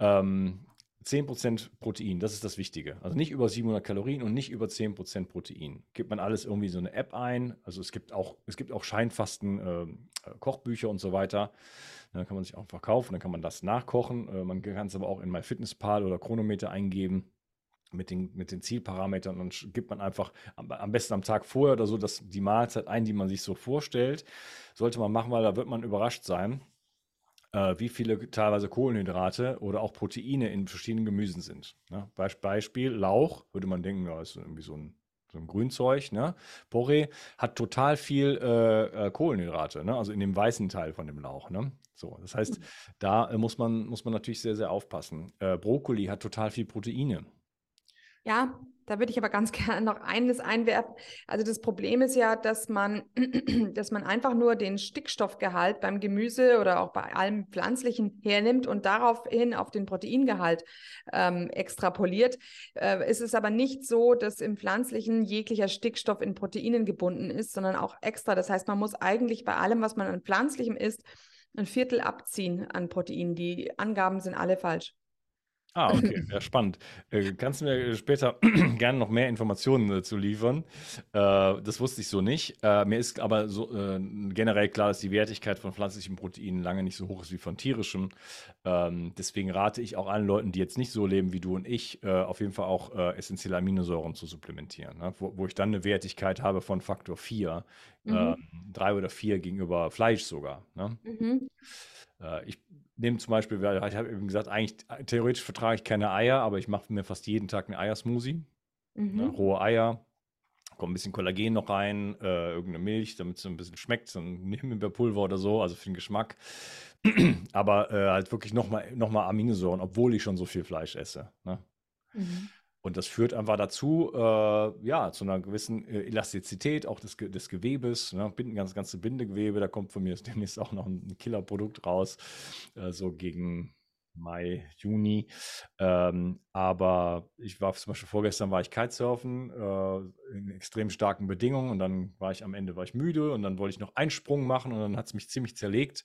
ähm, 10% Protein, das ist das Wichtige. Also nicht über 700 Kalorien und nicht über 10% Protein. Gibt man alles irgendwie so eine App ein. Also es gibt auch, es gibt auch Scheinfasten, äh, Kochbücher und so weiter. Dann kann man sich auch verkaufen, dann kann man das nachkochen. Äh, man kann es aber auch in MyFitnessPal oder Chronometer eingeben mit den, mit den Zielparametern und gibt man einfach am, am, besten am Tag vorher oder so das, die Mahlzeit ein, die man sich so vorstellt. Sollte man machen, weil da wird man überrascht sein äh, wie viele teilweise Kohlenhydrate oder auch Proteine in verschiedenen Gemüsen sind. Ne? Beispiel Lauch, würde man denken, ja, ist irgendwie so ein, so ein Grünzeug. Ne? Porree hat total viel äh, äh, Kohlenhydrate, ne? also in dem weißen Teil von dem Lauch. Ne? So, das heißt, hm. da äh, muss, man, muss man natürlich sehr, sehr aufpassen. Äh, Brokkoli hat total viel Proteine. Ja, Da würde ich aber ganz <laughs> gerne noch eines einwerfen. Also das Problem ist ja, dass man, <clears throat> dass man einfach nur den Stickstoffgehalt beim Gemüse oder auch bei allem Pflanzlichen hernimmt und daraufhin auf den Proteingehalt ähm, extrapoliert. Äh, es ist aber nicht so, dass im Pflanzlichen jeglicher Stickstoff in Proteinen gebunden ist, sondern auch extra. Das heißt, man muss eigentlich bei allem, was man an Pflanzlichem isst, ein Viertel abziehen an Proteinen. Die Angaben sind alle falsch. Ah, <laughs> okay, ja, spannend. Äh, kannst du mir später <clears throat> gerne noch mehr Informationen dazu äh, liefern? Äh, das wusste ich so nicht. Äh, mir ist aber so generell klar, dass die Wertigkeit von pflanzlichen Proteinen lange nicht so hoch ist wie von tierischem. Ähm, deswegen rate ich auch allen Leuten, die jetzt nicht so leben wie du und ich, auf jeden Fall auch essentielle Aminosäuren zu supplementieren, ne? wo, wo, ich dann eine Wertigkeit habe von Faktor 4, mhm. 3 oder 4 gegenüber Fleisch sogar. Ne? Mhm. ich nehme zum Beispiel, ich habe eben gesagt, eigentlich theoretisch vertrage ich keine Eier, aber ich mache mir fast jeden Tag einen Eiersmoothie. Ne, mhm. Ne, rohe Eier, kommt ein bisschen Kollagen noch rein, äh, irgendeine Milch, damit es so ein bisschen schmeckt, so ein Himbeerpulver oder so, also für den Geschmack. aber äh, halt wirklich nochmal noch mal Aminosäuren, obwohl ich schon so viel Fleisch esse. Ne? Mhm. Und das führt einfach dazu, äh, ja, zu einer gewissen äh, Elastizität auch des, des Gewebes, ne? Binden, ganz ganze Bindegewebe. Da kommt von mir demnächst auch noch ein Killerprodukt raus, äh, so gegen Mai, Juni. Ähm, aber ich war zum Beispiel vorgestern war ich Kitesurfen äh, in extrem starken Bedingungen und dann war ich am Ende war ich müde und dann wollte ich noch einen Sprung machen und dann hat es mich ziemlich zerlegt.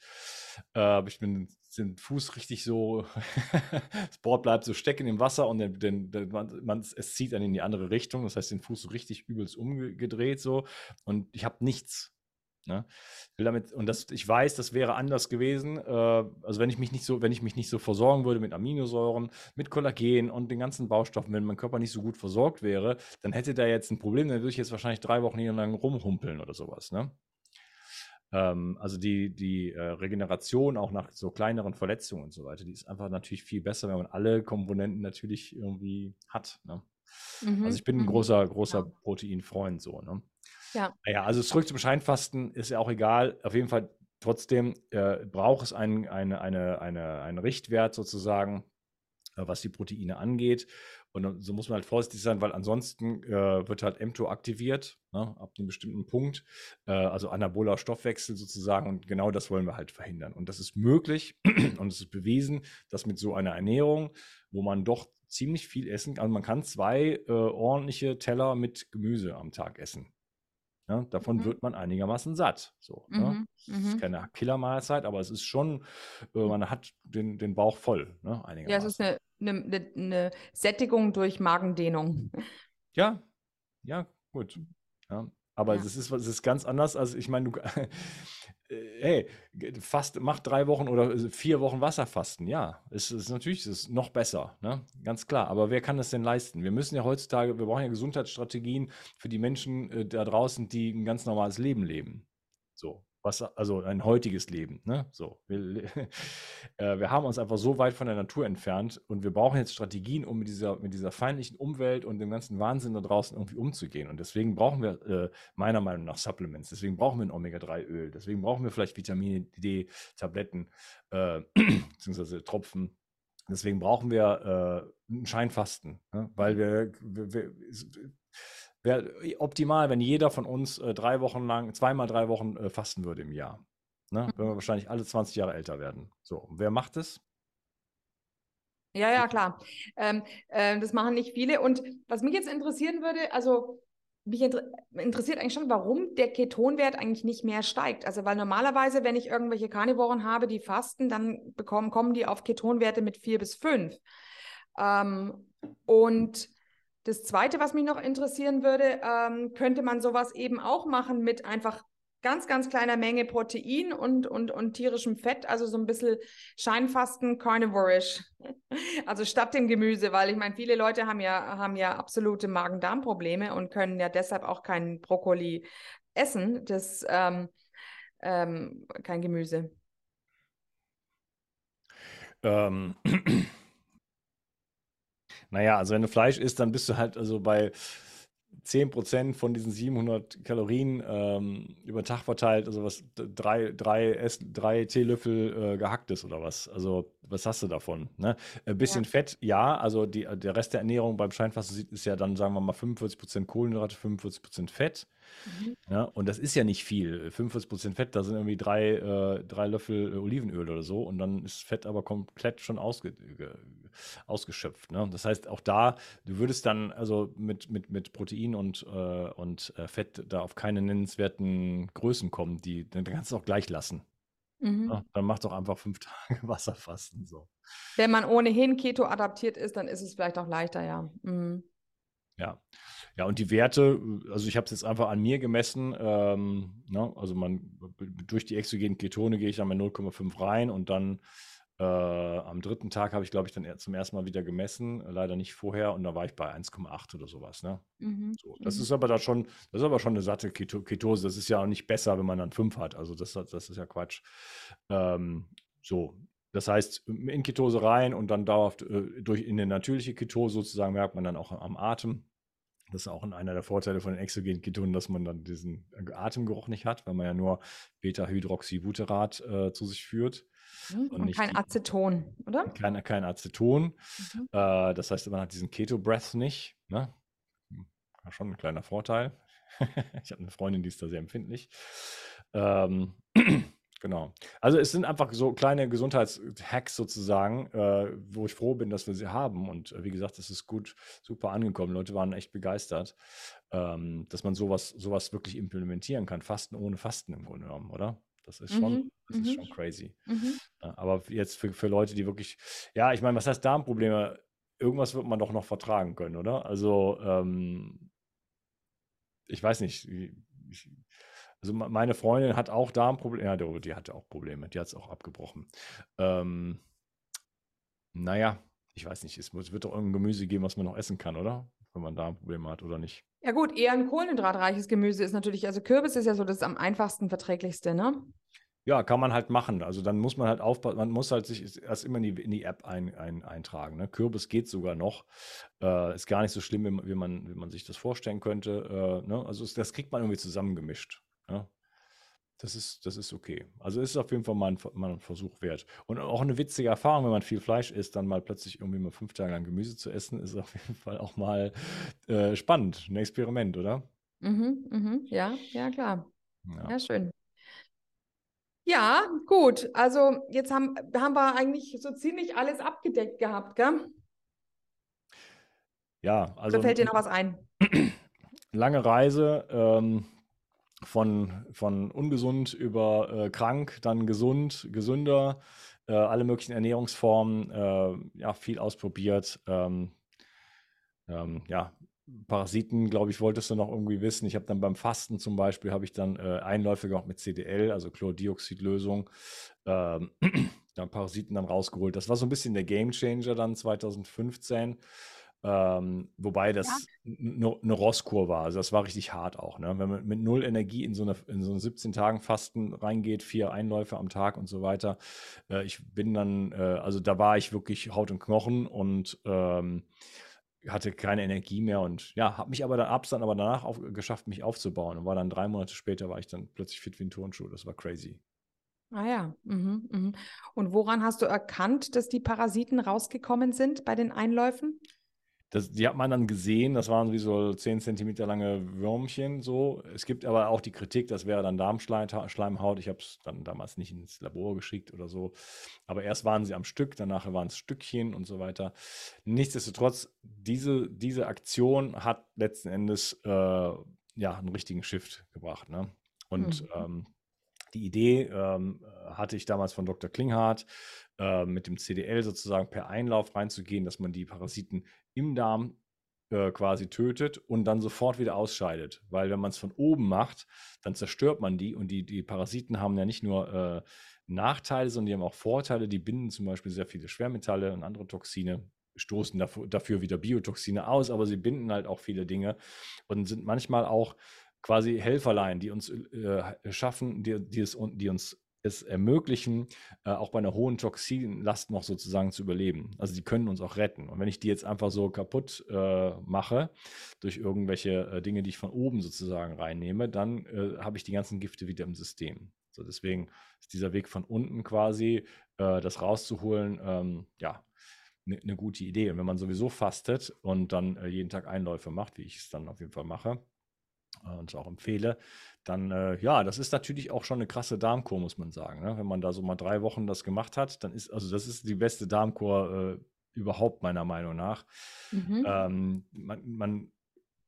Äh, ich bin den Fuß richtig so, <laughs> das Board bleibt so stecken im Wasser und den, den, den, man, man, es zieht dann in die andere Richtung. Das heißt, den Fuß so richtig übelst umgedreht so und ich habe nichts. Ne? will damit, und das, ich weiß, das wäre anders gewesen. Äh, also wenn ich mich nicht so, wenn ich mich nicht so versorgen würde mit Aminosäuren, mit Kollagen und den ganzen Baustoffen, wenn mein Körper nicht so gut versorgt wäre, dann hätte der jetzt ein Problem, dann würde ich jetzt wahrscheinlich drei Wochen lang rumhumpeln oder sowas. Ne? Ähm, also die, die äh, Regeneration auch nach so kleineren Verletzungen und so weiter, die ist einfach natürlich viel besser, wenn man alle Komponenten natürlich irgendwie hat. Ne? Mhm. Also ich bin ein mhm. großer, großer ja. Proteinfreund so. Ne? Ja. Ja, also zurück zum Scheinfasten ist ja auch egal. Auf jeden Fall trotzdem äh, braucht es einen, eine, eine, eine, einen Richtwert sozusagen, äh, was die Proteine angeht. Und so muss man halt vorsichtig sein, weil ansonsten äh, wird halt mTOR aktiviert, ne, ab einem bestimmten Punkt, äh, also anaboler Stoffwechsel sozusagen. Und genau das wollen wir halt verhindern. Und das ist möglich <clears throat> und es ist bewiesen, dass mit so einer Ernährung, wo man doch ziemlich viel essen kann, also man kann zwei äh, ordentliche Teller mit Gemüse am Tag essen. Ne? Davon mhm. wird man einigermaßen satt. So, ne? mhm. ne? Es ist mhm. keine Killermahlzeit, aber es ist schon, äh, man hat den, den Bauch voll. Ne? Ja, es ist eine, eine, eine Sättigung durch Magendehnung. Ja, ja, gut. Ja. Aber ja. es, ist, es ist ganz anders, als ich meine, du, hey, fast, mach drei Wochen oder vier Wochen Wasserfasten. Ja, es ist natürlich ist noch besser, ne? ganz klar. Aber wer kann das denn leisten? Wir müssen ja heutzutage, wir brauchen ja Gesundheitsstrategien für die Menschen äh, da draußen, die ein ganz normales Leben leben. So was, also ein heutiges Leben. Ne? So, wir, <laughs> äh, wir haben uns einfach so weit von der Natur entfernt und wir brauchen jetzt Strategien, um mit dieser, mit dieser feindlichen Umwelt und dem ganzen Wahnsinn da draußen irgendwie umzugehen. Und deswegen brauchen wir äh, meiner Meinung nach Supplements, deswegen brauchen wir ein Omega-3-Öl, deswegen brauchen wir vielleicht Vitamin D-Tabletten äh, <clears throat> beziehungsweise Tropfen. Deswegen brauchen wir äh, ein Scheinfasten, ne? weil wir, wir, wir Wäre optimal, wenn jeder von uns äh, drei Wochen lang, zweimal drei Wochen äh, fasten würde im Jahr. Ne? Wenn wir wahrscheinlich alle 20 Jahre älter werden. So, wer macht es? Ja, ja, klar. Ähm, äh, das machen nicht viele. Und was mich jetzt interessieren würde, also mich inter interessiert eigentlich schon, warum der Ketonwert eigentlich nicht mehr steigt. Also, weil normalerweise, wenn ich irgendwelche Karnivoren habe, die fasten, dann bekommen, kommen die auf Ketonwerte mit vier bis fünf. Ähm, und das Zweite, was mich noch interessieren würde, ähm, könnte man sowas eben auch machen mit einfach ganz, ganz kleiner Menge Protein und, und, und tierischem Fett, also so ein bisschen Scheinfasten, carnivorisch. <laughs> Also statt dem Gemüse, weil ich meine, viele Leute haben ja, haben ja absolute Magen-Darm-Probleme und können ja deshalb auch keinen Brokkoli essen, das ähm, ähm, kein Gemüse. Ähm. <clears throat> Naja, also wenn du Fleisch isst, dann bist du halt also bei 10% von diesen 700 Kalorien ähm, über den Tag verteilt, also was, drei, drei, Ess, drei Teelöffel äh, gehacktes oder was. Also, was hast du davon? Ne? Ein bisschen ja. Fett, ja, also die, der Rest der Ernährung beim Scheinfasten ist ja dann, sagen wir mal, 45% Kohlenhydrate, 45% Fett. Mhm. Ja, und das ist ja nicht viel. 45% Fett, da sind irgendwie drei, äh, drei Löffel Olivenöl oder so und dann ist Fett aber komplett schon ausge, ausgeschöpft. Ne? Das heißt, auch da, du würdest dann also mit, mit, mit Protein und, äh, und äh, Fett da auf keine nennenswerten Größen kommen, die dann kannst du auch gleich lassen. Mhm. Ja, dann mach doch einfach fünf <laughs> Tage Wasserfasten. So. Wenn man ohnehin Keto adaptiert ist, dann ist es vielleicht auch leichter, ja. Mhm. Ja. Ja, und die Werte, also ich habe es jetzt einfach an mir gemessen. Ähm, ne? Also man durch die exogenen Ketone gehe ich dann mit 0,5 rein und dann äh, am dritten Tag habe ich, glaube ich, dann zum ersten Mal wieder gemessen, leider nicht vorher, und da war ich bei 1,8 oder sowas. Ne? Mhm. So, das mhm. ist aber da schon, das ist aber schon eine satte Keto Ketose. Das ist ja auch nicht besser, wenn man dann 5 hat. Also das, das ist ja Quatsch. Ähm, so, das heißt, in Ketose rein und dann dauerhaft äh, durch in eine natürliche Ketose sozusagen merkt man dann auch am Atem. Das ist auch einer der Vorteile von den exogenen Ketonen, dass man dann diesen Atemgeruch nicht hat, weil man ja nur Beta-Hydroxybutyrat äh, zu sich führt. Mhm, und, und kein die, Aceton, oder? Kein, kein Aceton. Mhm. Äh, das heißt, man hat diesen Keto-Breath nicht. Ne? Hm, schon ein kleiner Vorteil. <laughs> ich habe eine Freundin, die ist da sehr empfindlich. Ähm, <clears throat> Genau. Also es sind einfach so kleine Gesundheitshacks sozusagen, äh, wo ich froh bin, dass wir sie haben. Und äh, wie gesagt, es ist gut, super angekommen. Leute waren echt begeistert, ähm, dass man sowas, sowas wirklich implementieren kann. Fasten ohne Fasten im Grunde genommen, oder? Das ist schon, mhm. das ist mhm. schon crazy. Mhm. Ja, aber jetzt für, für Leute, die wirklich, ja, ich meine, was heißt Darmprobleme? Irgendwas wird man doch noch vertragen können, oder? Also, ähm, ich weiß nicht. Ich, also meine Freundin hat auch Darmprobleme. Ja, die hatte auch Probleme. Die hat es auch abgebrochen. Ähm, naja, ich weiß nicht. Es wird doch irgendein Gemüse geben, was man noch essen kann, oder? Wenn man Darmprobleme hat oder nicht. Ja gut, eher ein kohlenhydratreiches Gemüse ist natürlich, also Kürbis ist ja so das am einfachsten verträglichste, ne? Ja, kann man halt machen. Also dann muss man halt aufpassen, man muss halt sich erst immer in die, in die App ein, ein, eintragen. Ne? Kürbis geht sogar noch. Äh, ist gar nicht so schlimm, wie, wie, man, wie man sich das vorstellen könnte. Äh, ne? Also das kriegt man irgendwie zusammengemischt. Ja, das ist, das ist okay. Also ist auf jeden Fall mal ein, mal ein Versuch wert. Und auch eine witzige Erfahrung, wenn man viel Fleisch isst, dann mal plötzlich irgendwie mal fünf Tage lang Gemüse zu essen, ist auf jeden Fall auch mal äh, spannend. Ein Experiment, oder? Mhm, mhm, ja, ja, klar. Ja. ja, schön. Ja, gut. Also jetzt haben, haben wir eigentlich so ziemlich alles abgedeckt gehabt, gell? Ja, also. Oder fällt dir noch was ein? <clears throat> Lange Reise. Ähm, von, von ungesund über äh, krank, dann gesund, gesünder, äh, alle möglichen Ernährungsformen, äh, ja, viel ausprobiert. Ähm, ähm, ja, Parasiten, glaube ich, wolltest du noch irgendwie wissen. Ich habe dann beim Fasten zum Beispiel, habe ich dann äh, Einläufe gemacht mit CDL, also Chlordioxidlösung, ähm, <clears throat> dann Parasiten dann rausgeholt. Das war so ein bisschen der Gamechanger dann 2015. Ähm, wobei das ja. eine Rosskur war. Also das war richtig hart auch. Ne? Wenn man mit null Energie in so eine, in so eine 17 Tagen Fasten reingeht, vier Einläufe am Tag und so weiter. Äh, ich bin dann, äh, also da war ich wirklich Haut und Knochen und ähm, hatte keine Energie mehr und ja, habe mich aber dann abs dann aber danach auf, geschafft, mich aufzubauen und war dann drei Monate später war ich dann plötzlich fit wie ein Turnschuh. Das war crazy. Ah ja. Mhm, mhm. Und woran hast du erkannt, dass die Parasiten rausgekommen sind bei den Einläufen? Das, die hat man dann gesehen, das waren wie so 10 cm lange Würmchen so. Es gibt aber auch die Kritik, das wäre dann Darmschleimhaut. Ich habe es dann damals nicht ins Labor geschickt oder so. Aber erst waren sie am Stück, danach waren es Stückchen und so weiter. Nichtsdestotrotz, diese, diese Aktion hat letzten Endes äh, ja einen richtigen Shift gebracht. Ne? Und mhm. ähm, die Idee ähm, hatte ich damals von Dr. Klinghardt, äh, mit dem CDL sozusagen per Einlauf reinzugehen, dass man die Parasiten im Darm äh, quasi tötet und dann sofort wieder ausscheidet. Weil wenn man es von oben macht, dann zerstört man die und die, die Parasiten haben ja nicht nur äh, Nachteile, sondern die haben auch Vorteile. Die binden zum Beispiel sehr viele Schwermetalle und andere Toxine, stoßen dafür, dafür wieder Biotoxine aus, aber sie binden halt auch viele Dinge und sind manchmal auch quasi Helferlein, die uns äh, schaffen, die, die, es, die uns es ermöglichen, äh, auch bei einer hohen Toxinlast noch sozusagen zu überleben. Also die können uns auch retten. Und wenn ich die jetzt einfach so kaputt äh, mache durch irgendwelche äh, Dinge, die ich von oben sozusagen reinnehme, dann äh, habe ich die ganzen Gifte wieder im System. So deswegen ist dieser Weg von unten quasi, äh, das rauszuholen, ähm, ja, eine ne gute Idee. Und wenn man sowieso fastet und dann äh, jeden Tag Einläufe macht, wie ich es dann auf jeden Fall mache, und auch empfehle, dann äh, ja, das ist natürlich auch schon eine krasse Darmkur, muss man sagen. Ne? Wenn man da so mal drei Wochen das gemacht hat, dann ist, also das ist die beste Darmkur äh, überhaupt, meiner Meinung nach. Mhm. Ähm, man, man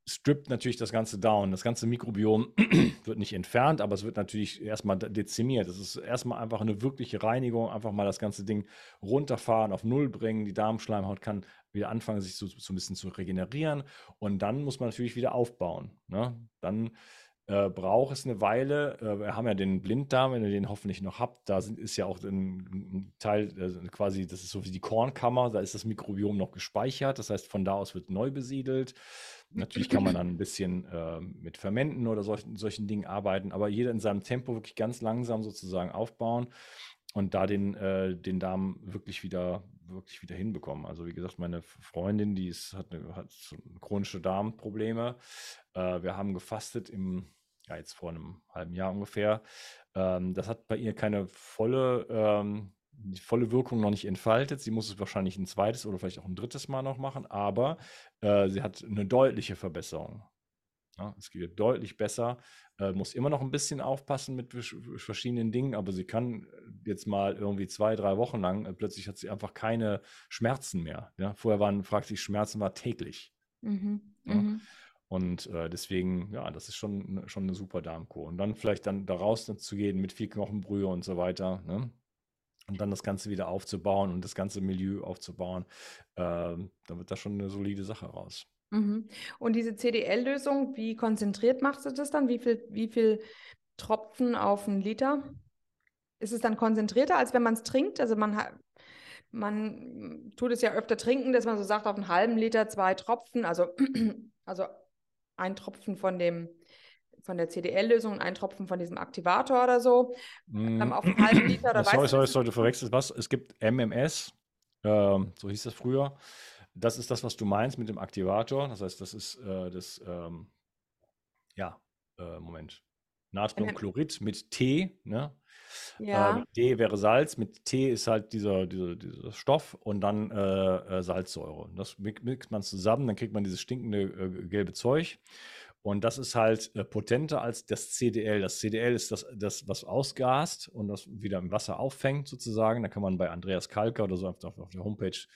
strippt natürlich das Ganze down. Das ganze Mikrobiom <clears throat> wird nicht entfernt, aber es wird natürlich erstmal dezimiert. Es ist erstmal einfach eine wirkliche Reinigung, einfach mal das ganze Ding runterfahren, auf Null bringen. Die Darmschleimhaut kann wieder anfangen, sich so, so ein bisschen zu regenerieren. Und dann muss man natürlich wieder aufbauen. Ne? Dann äh, braucht es eine Weile. Äh, wir haben ja den Blinddarm, wenn ihr den hoffentlich noch habt, da sind, ist ja auch ein, Teil, äh, quasi, das ist so wie die Kornkammer, da ist das Mikrobiom noch gespeichert. Das heißt, von da aus wird neu besiedelt. Natürlich kann man dann ein bisschen äh, mit Fermenten oder solchen, solchen Dingen arbeiten, aber jeder in seinem Tempo wirklich ganz langsam sozusagen aufbauen und da den, äh, den Darm wirklich wieder, wirklich wieder hinbekommen. Also wie gesagt, meine Freundin, die ist, hat, eine, hat chronische Darmprobleme. Äh, wir haben gefastet im, ja jetzt vor einem halben Jahr ungefähr. Ähm, das hat bei ihr keine volle, ähm, die volle Wirkung noch nicht entfaltet. Sie muss es wahrscheinlich ein zweites oder vielleicht auch ein drittes Mal noch machen, aber äh, sie hat eine deutliche Verbesserung. Ja, es geht deutlich besser, äh, muss immer noch ein bisschen aufpassen mit verschiedenen Dingen, aber sie kann äh, jetzt mal irgendwie zwei, drei Wochen lang, äh, plötzlich hat sie einfach keine Schmerzen mehr. Ja? Vorher waren, fragt sich, Schmerzen war täglich. Mhm. Ja? Mhm. Und äh, deswegen, ja, das ist schon, schon eine super Darmkur. Und dann vielleicht dann daraus zu gehen mit viel Knochenbrühe und so weiter. Ne? Und dann das Ganze wieder aufzubauen und das ganze Milieu aufzubauen, äh, dann wird da schon eine solide Sache raus. Mhm. Und diese CDL-Lösung, wie konzentriert machst du das dann? Wie viel, wie viel Tropfen auf einen Liter? Ist es dann konzentrierter, als wenn man es trinkt? Also man hat, man tut es ja öfter trinken, dass man so sagt, auf einen halben Liter zwei Tropfen, also, <clears throat> also ein Tropfen von dem von der CDL-Lösung und ein Tropfen von diesem Aktivator oder so. Mm. Ähm, auf einen halben Liter <clears throat> oder Sorry, sorry, sorry, du verwechselst was. Es gibt MMS, äh, so hieß das früher. Das ist das, was du meinst mit dem Aktivator. Das heißt, das ist äh, das, ähm, ja, äh, Moment. Natriumchlorid mit T, ne? Ja. Äh, D wäre Salz, mit T ist halt dieser, dieser, dieser Stoff und dann äh, äh Salzsäure. Das mixt man zusammen, dann kriegt man dieses stinkende gelbe Zeug. Und das ist halt potenter als das CDL. Das CDL ist das, das, was ausgast und das wieder im Wasser auffängt, sozusagen. Da kann man bei Andreas Kalker oder so auf, auf der Homepage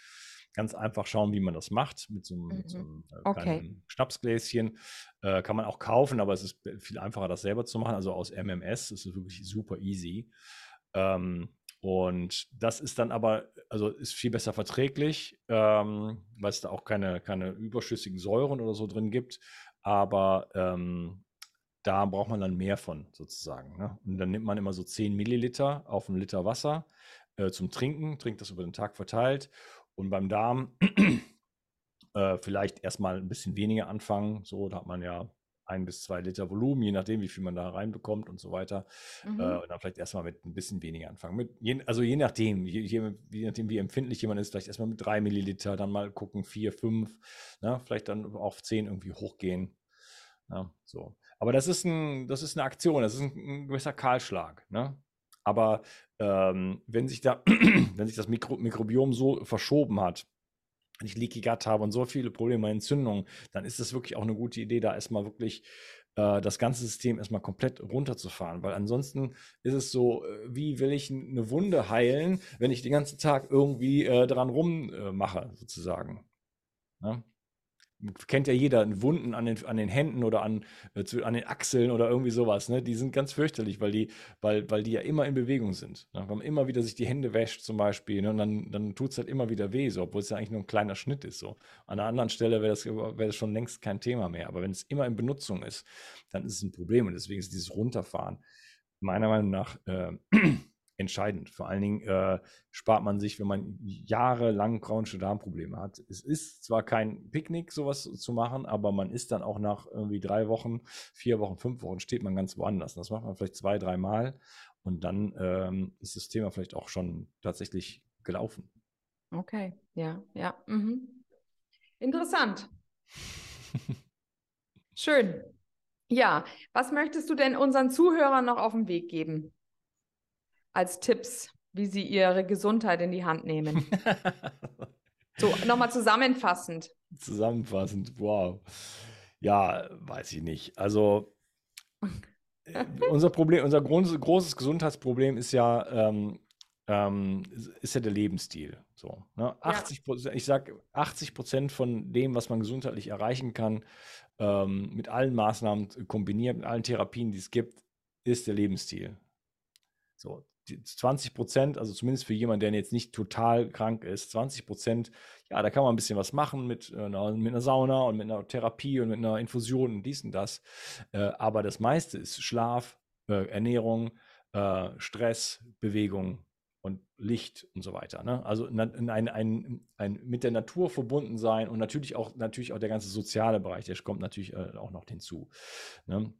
ganz einfach schauen, wie man das macht mit so einem, mhm. so einem äh, okay. Schnapsgläschen. Äh, kann man auch kaufen, aber es ist viel einfacher, das selber zu machen. Also aus MMS ist wirklich super easy. Ähm, und das ist dann aber, also ist viel besser verträglich, ähm, weil es da auch keine, keine überschüssigen Säuren oder so drin gibt. Aber ähm, da braucht man dann mehr von sozusagen. Ne? Und dann nimmt man immer so 10 Milliliter auf einen Liter Wasser äh, zum Trinken, trinkt das über den Tag verteilt und beim Darm <clears throat> äh, vielleicht erstmal ein bisschen weniger anfangen. So, da hat man ja ein bis zwei Liter Volumen, je nachdem, wie viel man da reinbekommt und so weiter. Mhm. Äh, und dann vielleicht erstmal mit ein bisschen weniger anfangen. Mit, je, also je nachdem, je, je, nachdem, wie empfindlich jemand ist, vielleicht erstmal mit drei Milliliter, dann mal gucken, vier, fünf, ne? vielleicht dann auf zehn irgendwie hochgehen. Ja, so. Aber das ist, ein, das ist eine Aktion, das ist ein, ein gewisser Kahlschlag. Ne? Aber ähm, wenn sich da, <clears throat> wenn sich das Mikro Mikrobiom so verschoben hat, wenn ich Leaky Gut habe und so viele Probleme, Entzündungen, dann ist es wirklich auch eine gute Idee, da erstmal wirklich äh, das ganze System erstmal komplett runterzufahren. Weil ansonsten ist es so, äh, wie will ich eine Wunde heilen, wenn ich den ganzen Tag irgendwie äh, dran rummache, äh, sozusagen. Ja? Kennt ja jeder, Wunden an den, an den Händen oder an, äh, an den Achseln oder irgendwie sowas, ne? Die sind ganz fürchterlich, weil die, weil, weil die ja immer in Bewegung sind. Ne? Wenn man immer wieder sich die Hände wäscht zum Beispiel, ne? und dann, dann tut es halt immer wieder weh, so, obwohl es ja eigentlich nur ein kleiner Schnitt ist. So. An einer anderen Stelle wäre das, wär das schon längst kein Thema mehr. Aber wenn es immer in Benutzung ist, dann ist es ein Problem. Und deswegen ist dieses Runterfahren meiner Meinung nach äh, entscheidend. Vor allen Dingen äh, spart man sich, wenn man jahrelang chronische Darmprobleme hat. Es ist zwar kein Picknick, sowas zu machen, aber man ist dann auch nach irgendwie drei Wochen, vier Wochen, fünf Wochen, steht man ganz woanders. Das macht man vielleicht zwei, dreimal und dann ähm, ist das Thema vielleicht auch schon tatsächlich gelaufen. Okay, ja, ja. Mhm. Interessant. <laughs> Schön. Ja, was möchtest du denn unseren Zuhörern noch auf den Weg geben? Als Tipps, wie sie ihre Gesundheit in die Hand nehmen. so, <laughs> nochmal zusammenfassend. Zusammenfassend, wow. Ja, weiß ich nicht. Also, äh, <laughs> unser Problem, unser großes Gesundheitsproblem ist ja, ähm, ähm, ist ja der Lebensstil. So, ne? 80 ja. Ich sage, 80 Prozent von dem, was man gesundheitlich erreichen kann, ähm, mit allen Maßnahmen kombiniert, mit allen Therapien, die es gibt, ist der Lebensstil. So, 20 Prozent, also zumindest für jemanden, der jetzt nicht total krank ist, 20 Prozent, ja, da kann man ein bisschen was machen mit, äh, einer, mit einer Sauna und mit einer Therapie und mit einer Infusion und dies und das. Äh, aber das meiste ist Schlaf, äh, Ernährung, äh, Stress, Bewegung, und Licht und so weiter. Ne? Also ein, ein, ein, ein, mit der Natur verbunden sein und natürlich auch, natürlich auch der ganze soziale Bereich, der kommt natürlich äh, auch noch hinzu. Ne?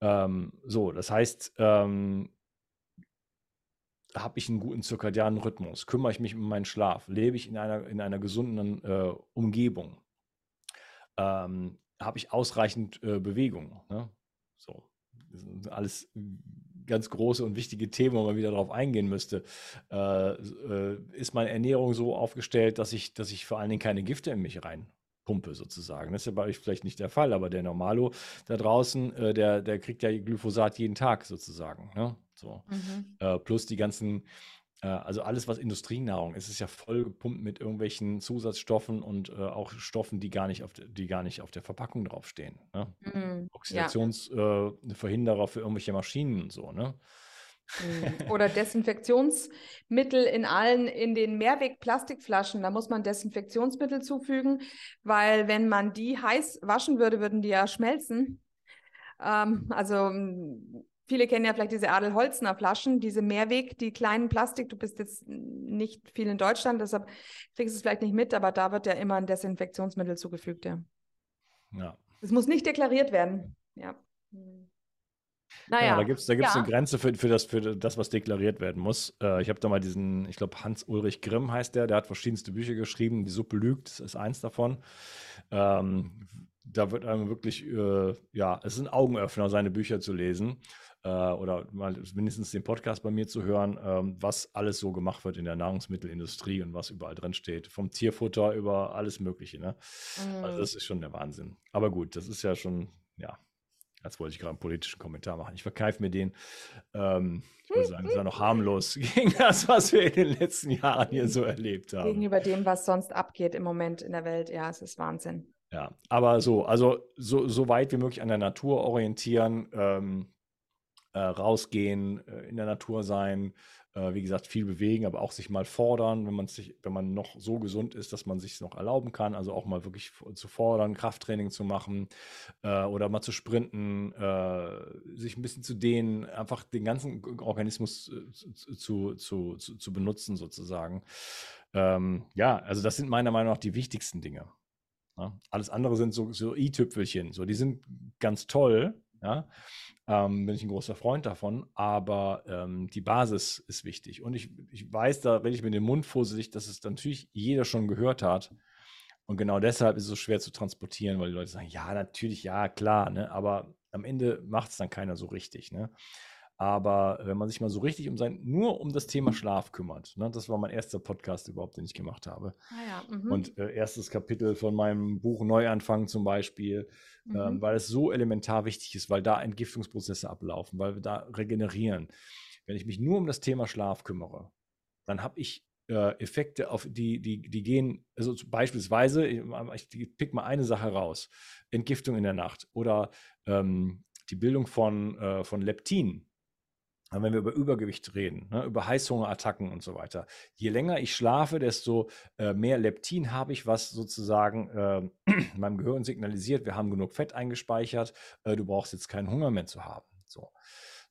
Ähm, so, das heißt, ähm, habe ich einen guten zirkadianen Rhythmus, kümmere ich mich um meinen Schlaf, lebe ich in einer, in einer gesunden äh, Umgebung, ähm, habe ich ausreichend äh, Bewegung. Ne? So, das sind alles ganz große und wichtige Themen, wo man wieder darauf eingehen müsste. Äh, äh, ist meine Ernährung so aufgestellt, dass ich, dass ich vor allen Dingen keine Gifte in mich reinpumpe, sozusagen. Das ist ja bei euch vielleicht nicht der Fall, aber der Normalo da draußen, äh, der, der kriegt ja Glyphosat jeden Tag sozusagen. Ne? So. Mhm. Äh, plus die ganzen äh, also alles, was Industrienahrung ist, ist ja voll gepumpt mit irgendwelchen Zusatzstoffen und äh, auch Stoffen, die gar nicht auf, de, die gar nicht auf der Verpackung draufstehen. Ne? Mm, Oxidationsverhinderer ja. äh, für irgendwelche Maschinen und so. Ne? Mm. <laughs> Oder Desinfektionsmittel in allen, in den Mehrweg-Plastikflaschen. Da muss man Desinfektionsmittel zufügen, weil wenn man die heiß waschen würde, würden die ja schmelzen. Ähm, also Viele kennen ja vielleicht diese Adelholzner Flaschen, diese Mehrweg, die kleinen Plastik. Du bist jetzt nicht viel in Deutschland, deshalb kriegst du es vielleicht nicht mit, aber da wird ja immer ein Desinfektionsmittel zugefügt. Ja. ja. Es muss nicht deklariert werden. Ja. Naja. Ja, da gibt es da gibt's ja. eine Grenze für, für, das, für das, was deklariert werden muss. Äh, ich habe da mal diesen, ich glaube, Hans-Ulrich Grimm heißt der, der hat verschiedenste Bücher geschrieben. Die Suppe lügt, das ist eins davon. Ähm, da wird einem wirklich, äh, ja, es ist ein Augenöffner, seine Bücher zu lesen äh, oder mal mindestens den Podcast bei mir zu hören, ähm, was alles so gemacht wird in der Nahrungsmittelindustrie und was überall drin steht. Vom Tierfutter über alles Mögliche. Ne? Mhm. Also das ist schon der Wahnsinn. Aber gut, das ist ja schon, ja, Jetzt wollte ich gerade einen politischen Kommentar machen. Ich verkeife mir den. Ähm, ich würde sagen, das ist ja noch harmlos <laughs> gegen das, was wir in den letzten Jahren hier so erlebt haben. Gegenüber dem, was sonst abgeht im Moment in der Welt. Ja, es ist Wahnsinn. Ja, aber so, also so, so weit wie möglich an der Natur orientieren. Ähm, äh, rausgehen, äh, in der Natur sein, wie gesagt, viel bewegen, aber auch sich mal fordern, wenn man sich, wenn man noch so gesund ist, dass man sich noch erlauben kann, also auch mal wirklich zu fordern, Krafttraining zu machen äh, oder mal zu sprinten, äh, sich ein bisschen zu dehnen, einfach den ganzen Organismus äh, zu, zu, zu, zu benutzen sozusagen. Ähm, ja, also das sind meiner Meinung nach die wichtigsten Dinge. Ja? Alles andere sind so, so i-Tüpfelchen, so die sind ganz toll, ja, ähm, bin ich ein großer Freund davon, aber ähm, die Basis ist wichtig. Und ich, ich weiß, da rede ich mir den Mund fusselig, dass es natürlich jeder schon gehört hat. Und genau deshalb ist es so schwer zu transportieren, weil die Leute sagen, ja, natürlich, ja, klar, ne? aber am Ende macht es dann keiner so richtig. Ne? Aber wenn man sich mal so richtig um sein, nur um das Thema Schlaf kümmert, ne, das war mein erster Podcast überhaupt, den ich gemacht habe. Ah ja, mhm. Und äh, erstes Kapitel von meinem Buch Neuanfang zum Beispiel, ähm, mhm. ähm, weil es so elementar wichtig ist, weil da Entgiftungsprozesse ablaufen, weil wir da regenerieren. Wenn ich mich nur um das Thema Schlaf kümmere, dann habe ich äh, Effekte auf die, die, die gehen, also beispielsweise, ich, ich pick mal eine Sache raus, Entgiftung in der Nacht oder ähm, die Bildung von, äh, von Leptin wenn wir über Übergewicht reden, ne, über Heißhungerattacken und so weiter, je länger ich schlafe, desto äh, mehr Leptin habe ich, was sozusagen äh, <clears throat> meinem Gehirn signalisiert, wir haben genug Fett eingespeichert, äh, du brauchst jetzt keinen Hunger mehr zu haben. So.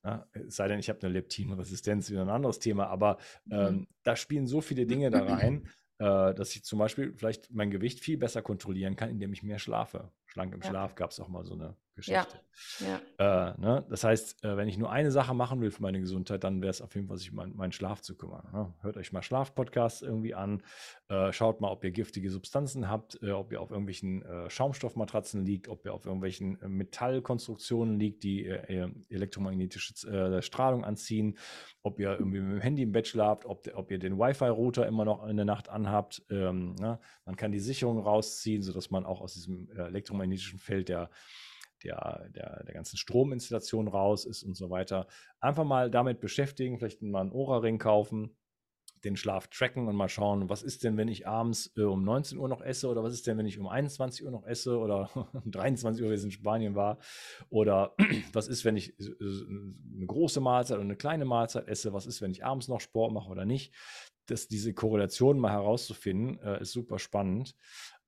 Ja, es sei denn, ich habe eine Leptinresistenz, wieder ein anderes Thema, aber ähm, mhm. da spielen so viele Dinge da rein, <clears throat> äh, dass ich zum Beispiel vielleicht mein Gewicht viel besser kontrollieren kann, indem ich mehr schlafe. Schlank im ja. Schlaf gab es auch mal so eine Geschichte. Ja. ja. Äh, ne? Das heißt, äh, wenn ich nur eine Sache machen will für meine Gesundheit, dann wäre es auf jeden Fall, sich um meinen Schlaf zu kümmern. Ne? Hört euch mal Schlafpodcasts irgendwie an, äh, schaut mal, ob ihr giftige Substanzen habt, äh, ob ihr auf irgendwelchen äh, Schaumstoffmatratzen liegt, ob ihr auf irgendwelchen äh, Metallkonstruktionen liegt, die elektromagnetische Strahlung anziehen, ob ihr irgendwie mit dem Handy im Bett schlaft, ob, ob ihr den Wi-Fi-Router immer noch in der Nacht anhabt. Ähm, ne? Man kann die Sicherung rausziehen, sodass man auch aus diesem elektromagnetischen Feld der der, der, der ganzen Strominstallation raus ist und so weiter. Einfach mal damit beschäftigen, vielleicht mal einen Ohrring kaufen, den Schlaf tracken und mal schauen, was ist denn, wenn ich abends äh, um 19 Uhr noch esse oder was ist denn, wenn ich um 21 Uhr noch esse oder <laughs> um 23 Uhr, wie es in Spanien war oder <clears throat> was ist, wenn ich äh, eine große Mahlzeit oder eine kleine Mahlzeit esse, was ist, wenn ich abends noch Sport mache oder nicht. Das, diese Korrelation mal herauszufinden, äh, ist super spannend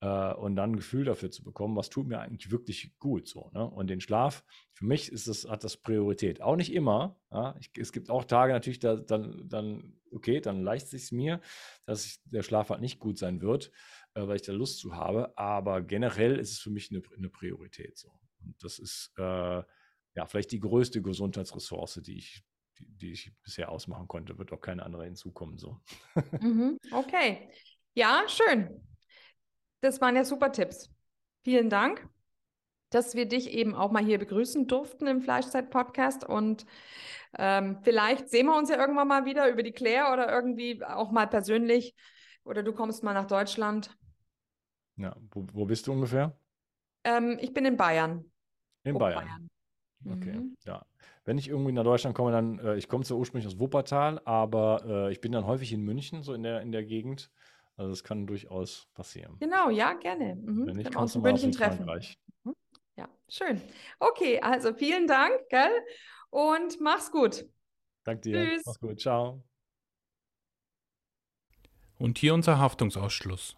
äh, und dann ein Gefühl dafür zu bekommen, was tut mir eigentlich wirklich gut so. Ne? Und den Schlaf, für mich ist das, hat das Priorität. Auch nicht immer. Ja? Ich, es gibt auch Tage natürlich, da, dann, dann, okay, dann leicht es mir, dass ich, der Schlaf halt nicht gut sein wird, äh, weil ich da Lust zu habe. Aber generell ist es für mich eine, eine Priorität so. Und das ist äh, ja vielleicht die größte Gesundheitsressource, die ich, die, die, ich bisher ausmachen konnte. Wird auch keine andere hinzukommen. So. Mhm, okay. Ja, schön. Das waren ja super Tipps. Vielen Dank, dass wir dich eben auch mal hier begrüßen durften im Fleischzeit-Podcast. Und ähm, vielleicht sehen wir uns ja irgendwann mal wieder über die Claire oder irgendwie auch mal persönlich. Oder du kommst mal nach Deutschland. Ja, wo, wo bist du ungefähr? Ähm, ich bin in Bayern. In Bayern. Bayern. Okay, mhm. ja. Wenn ich irgendwie nach Deutschland komme, dann, äh, ich komme zwar ursprünglich aus Wuppertal, aber äh, ich bin dann häufig in München, so in der, in der Gegend. Also das kann durchaus passieren. Genau, ja, gerne. Mhm. Wenn nicht, kannst du München treffen. Mhm. Ja, schön. Okay, also vielen Dank, gell? Und mach's gut. Danke dir. Tschüss. Mach's gut. Ciao. Und hier unser Haftungsausschluss.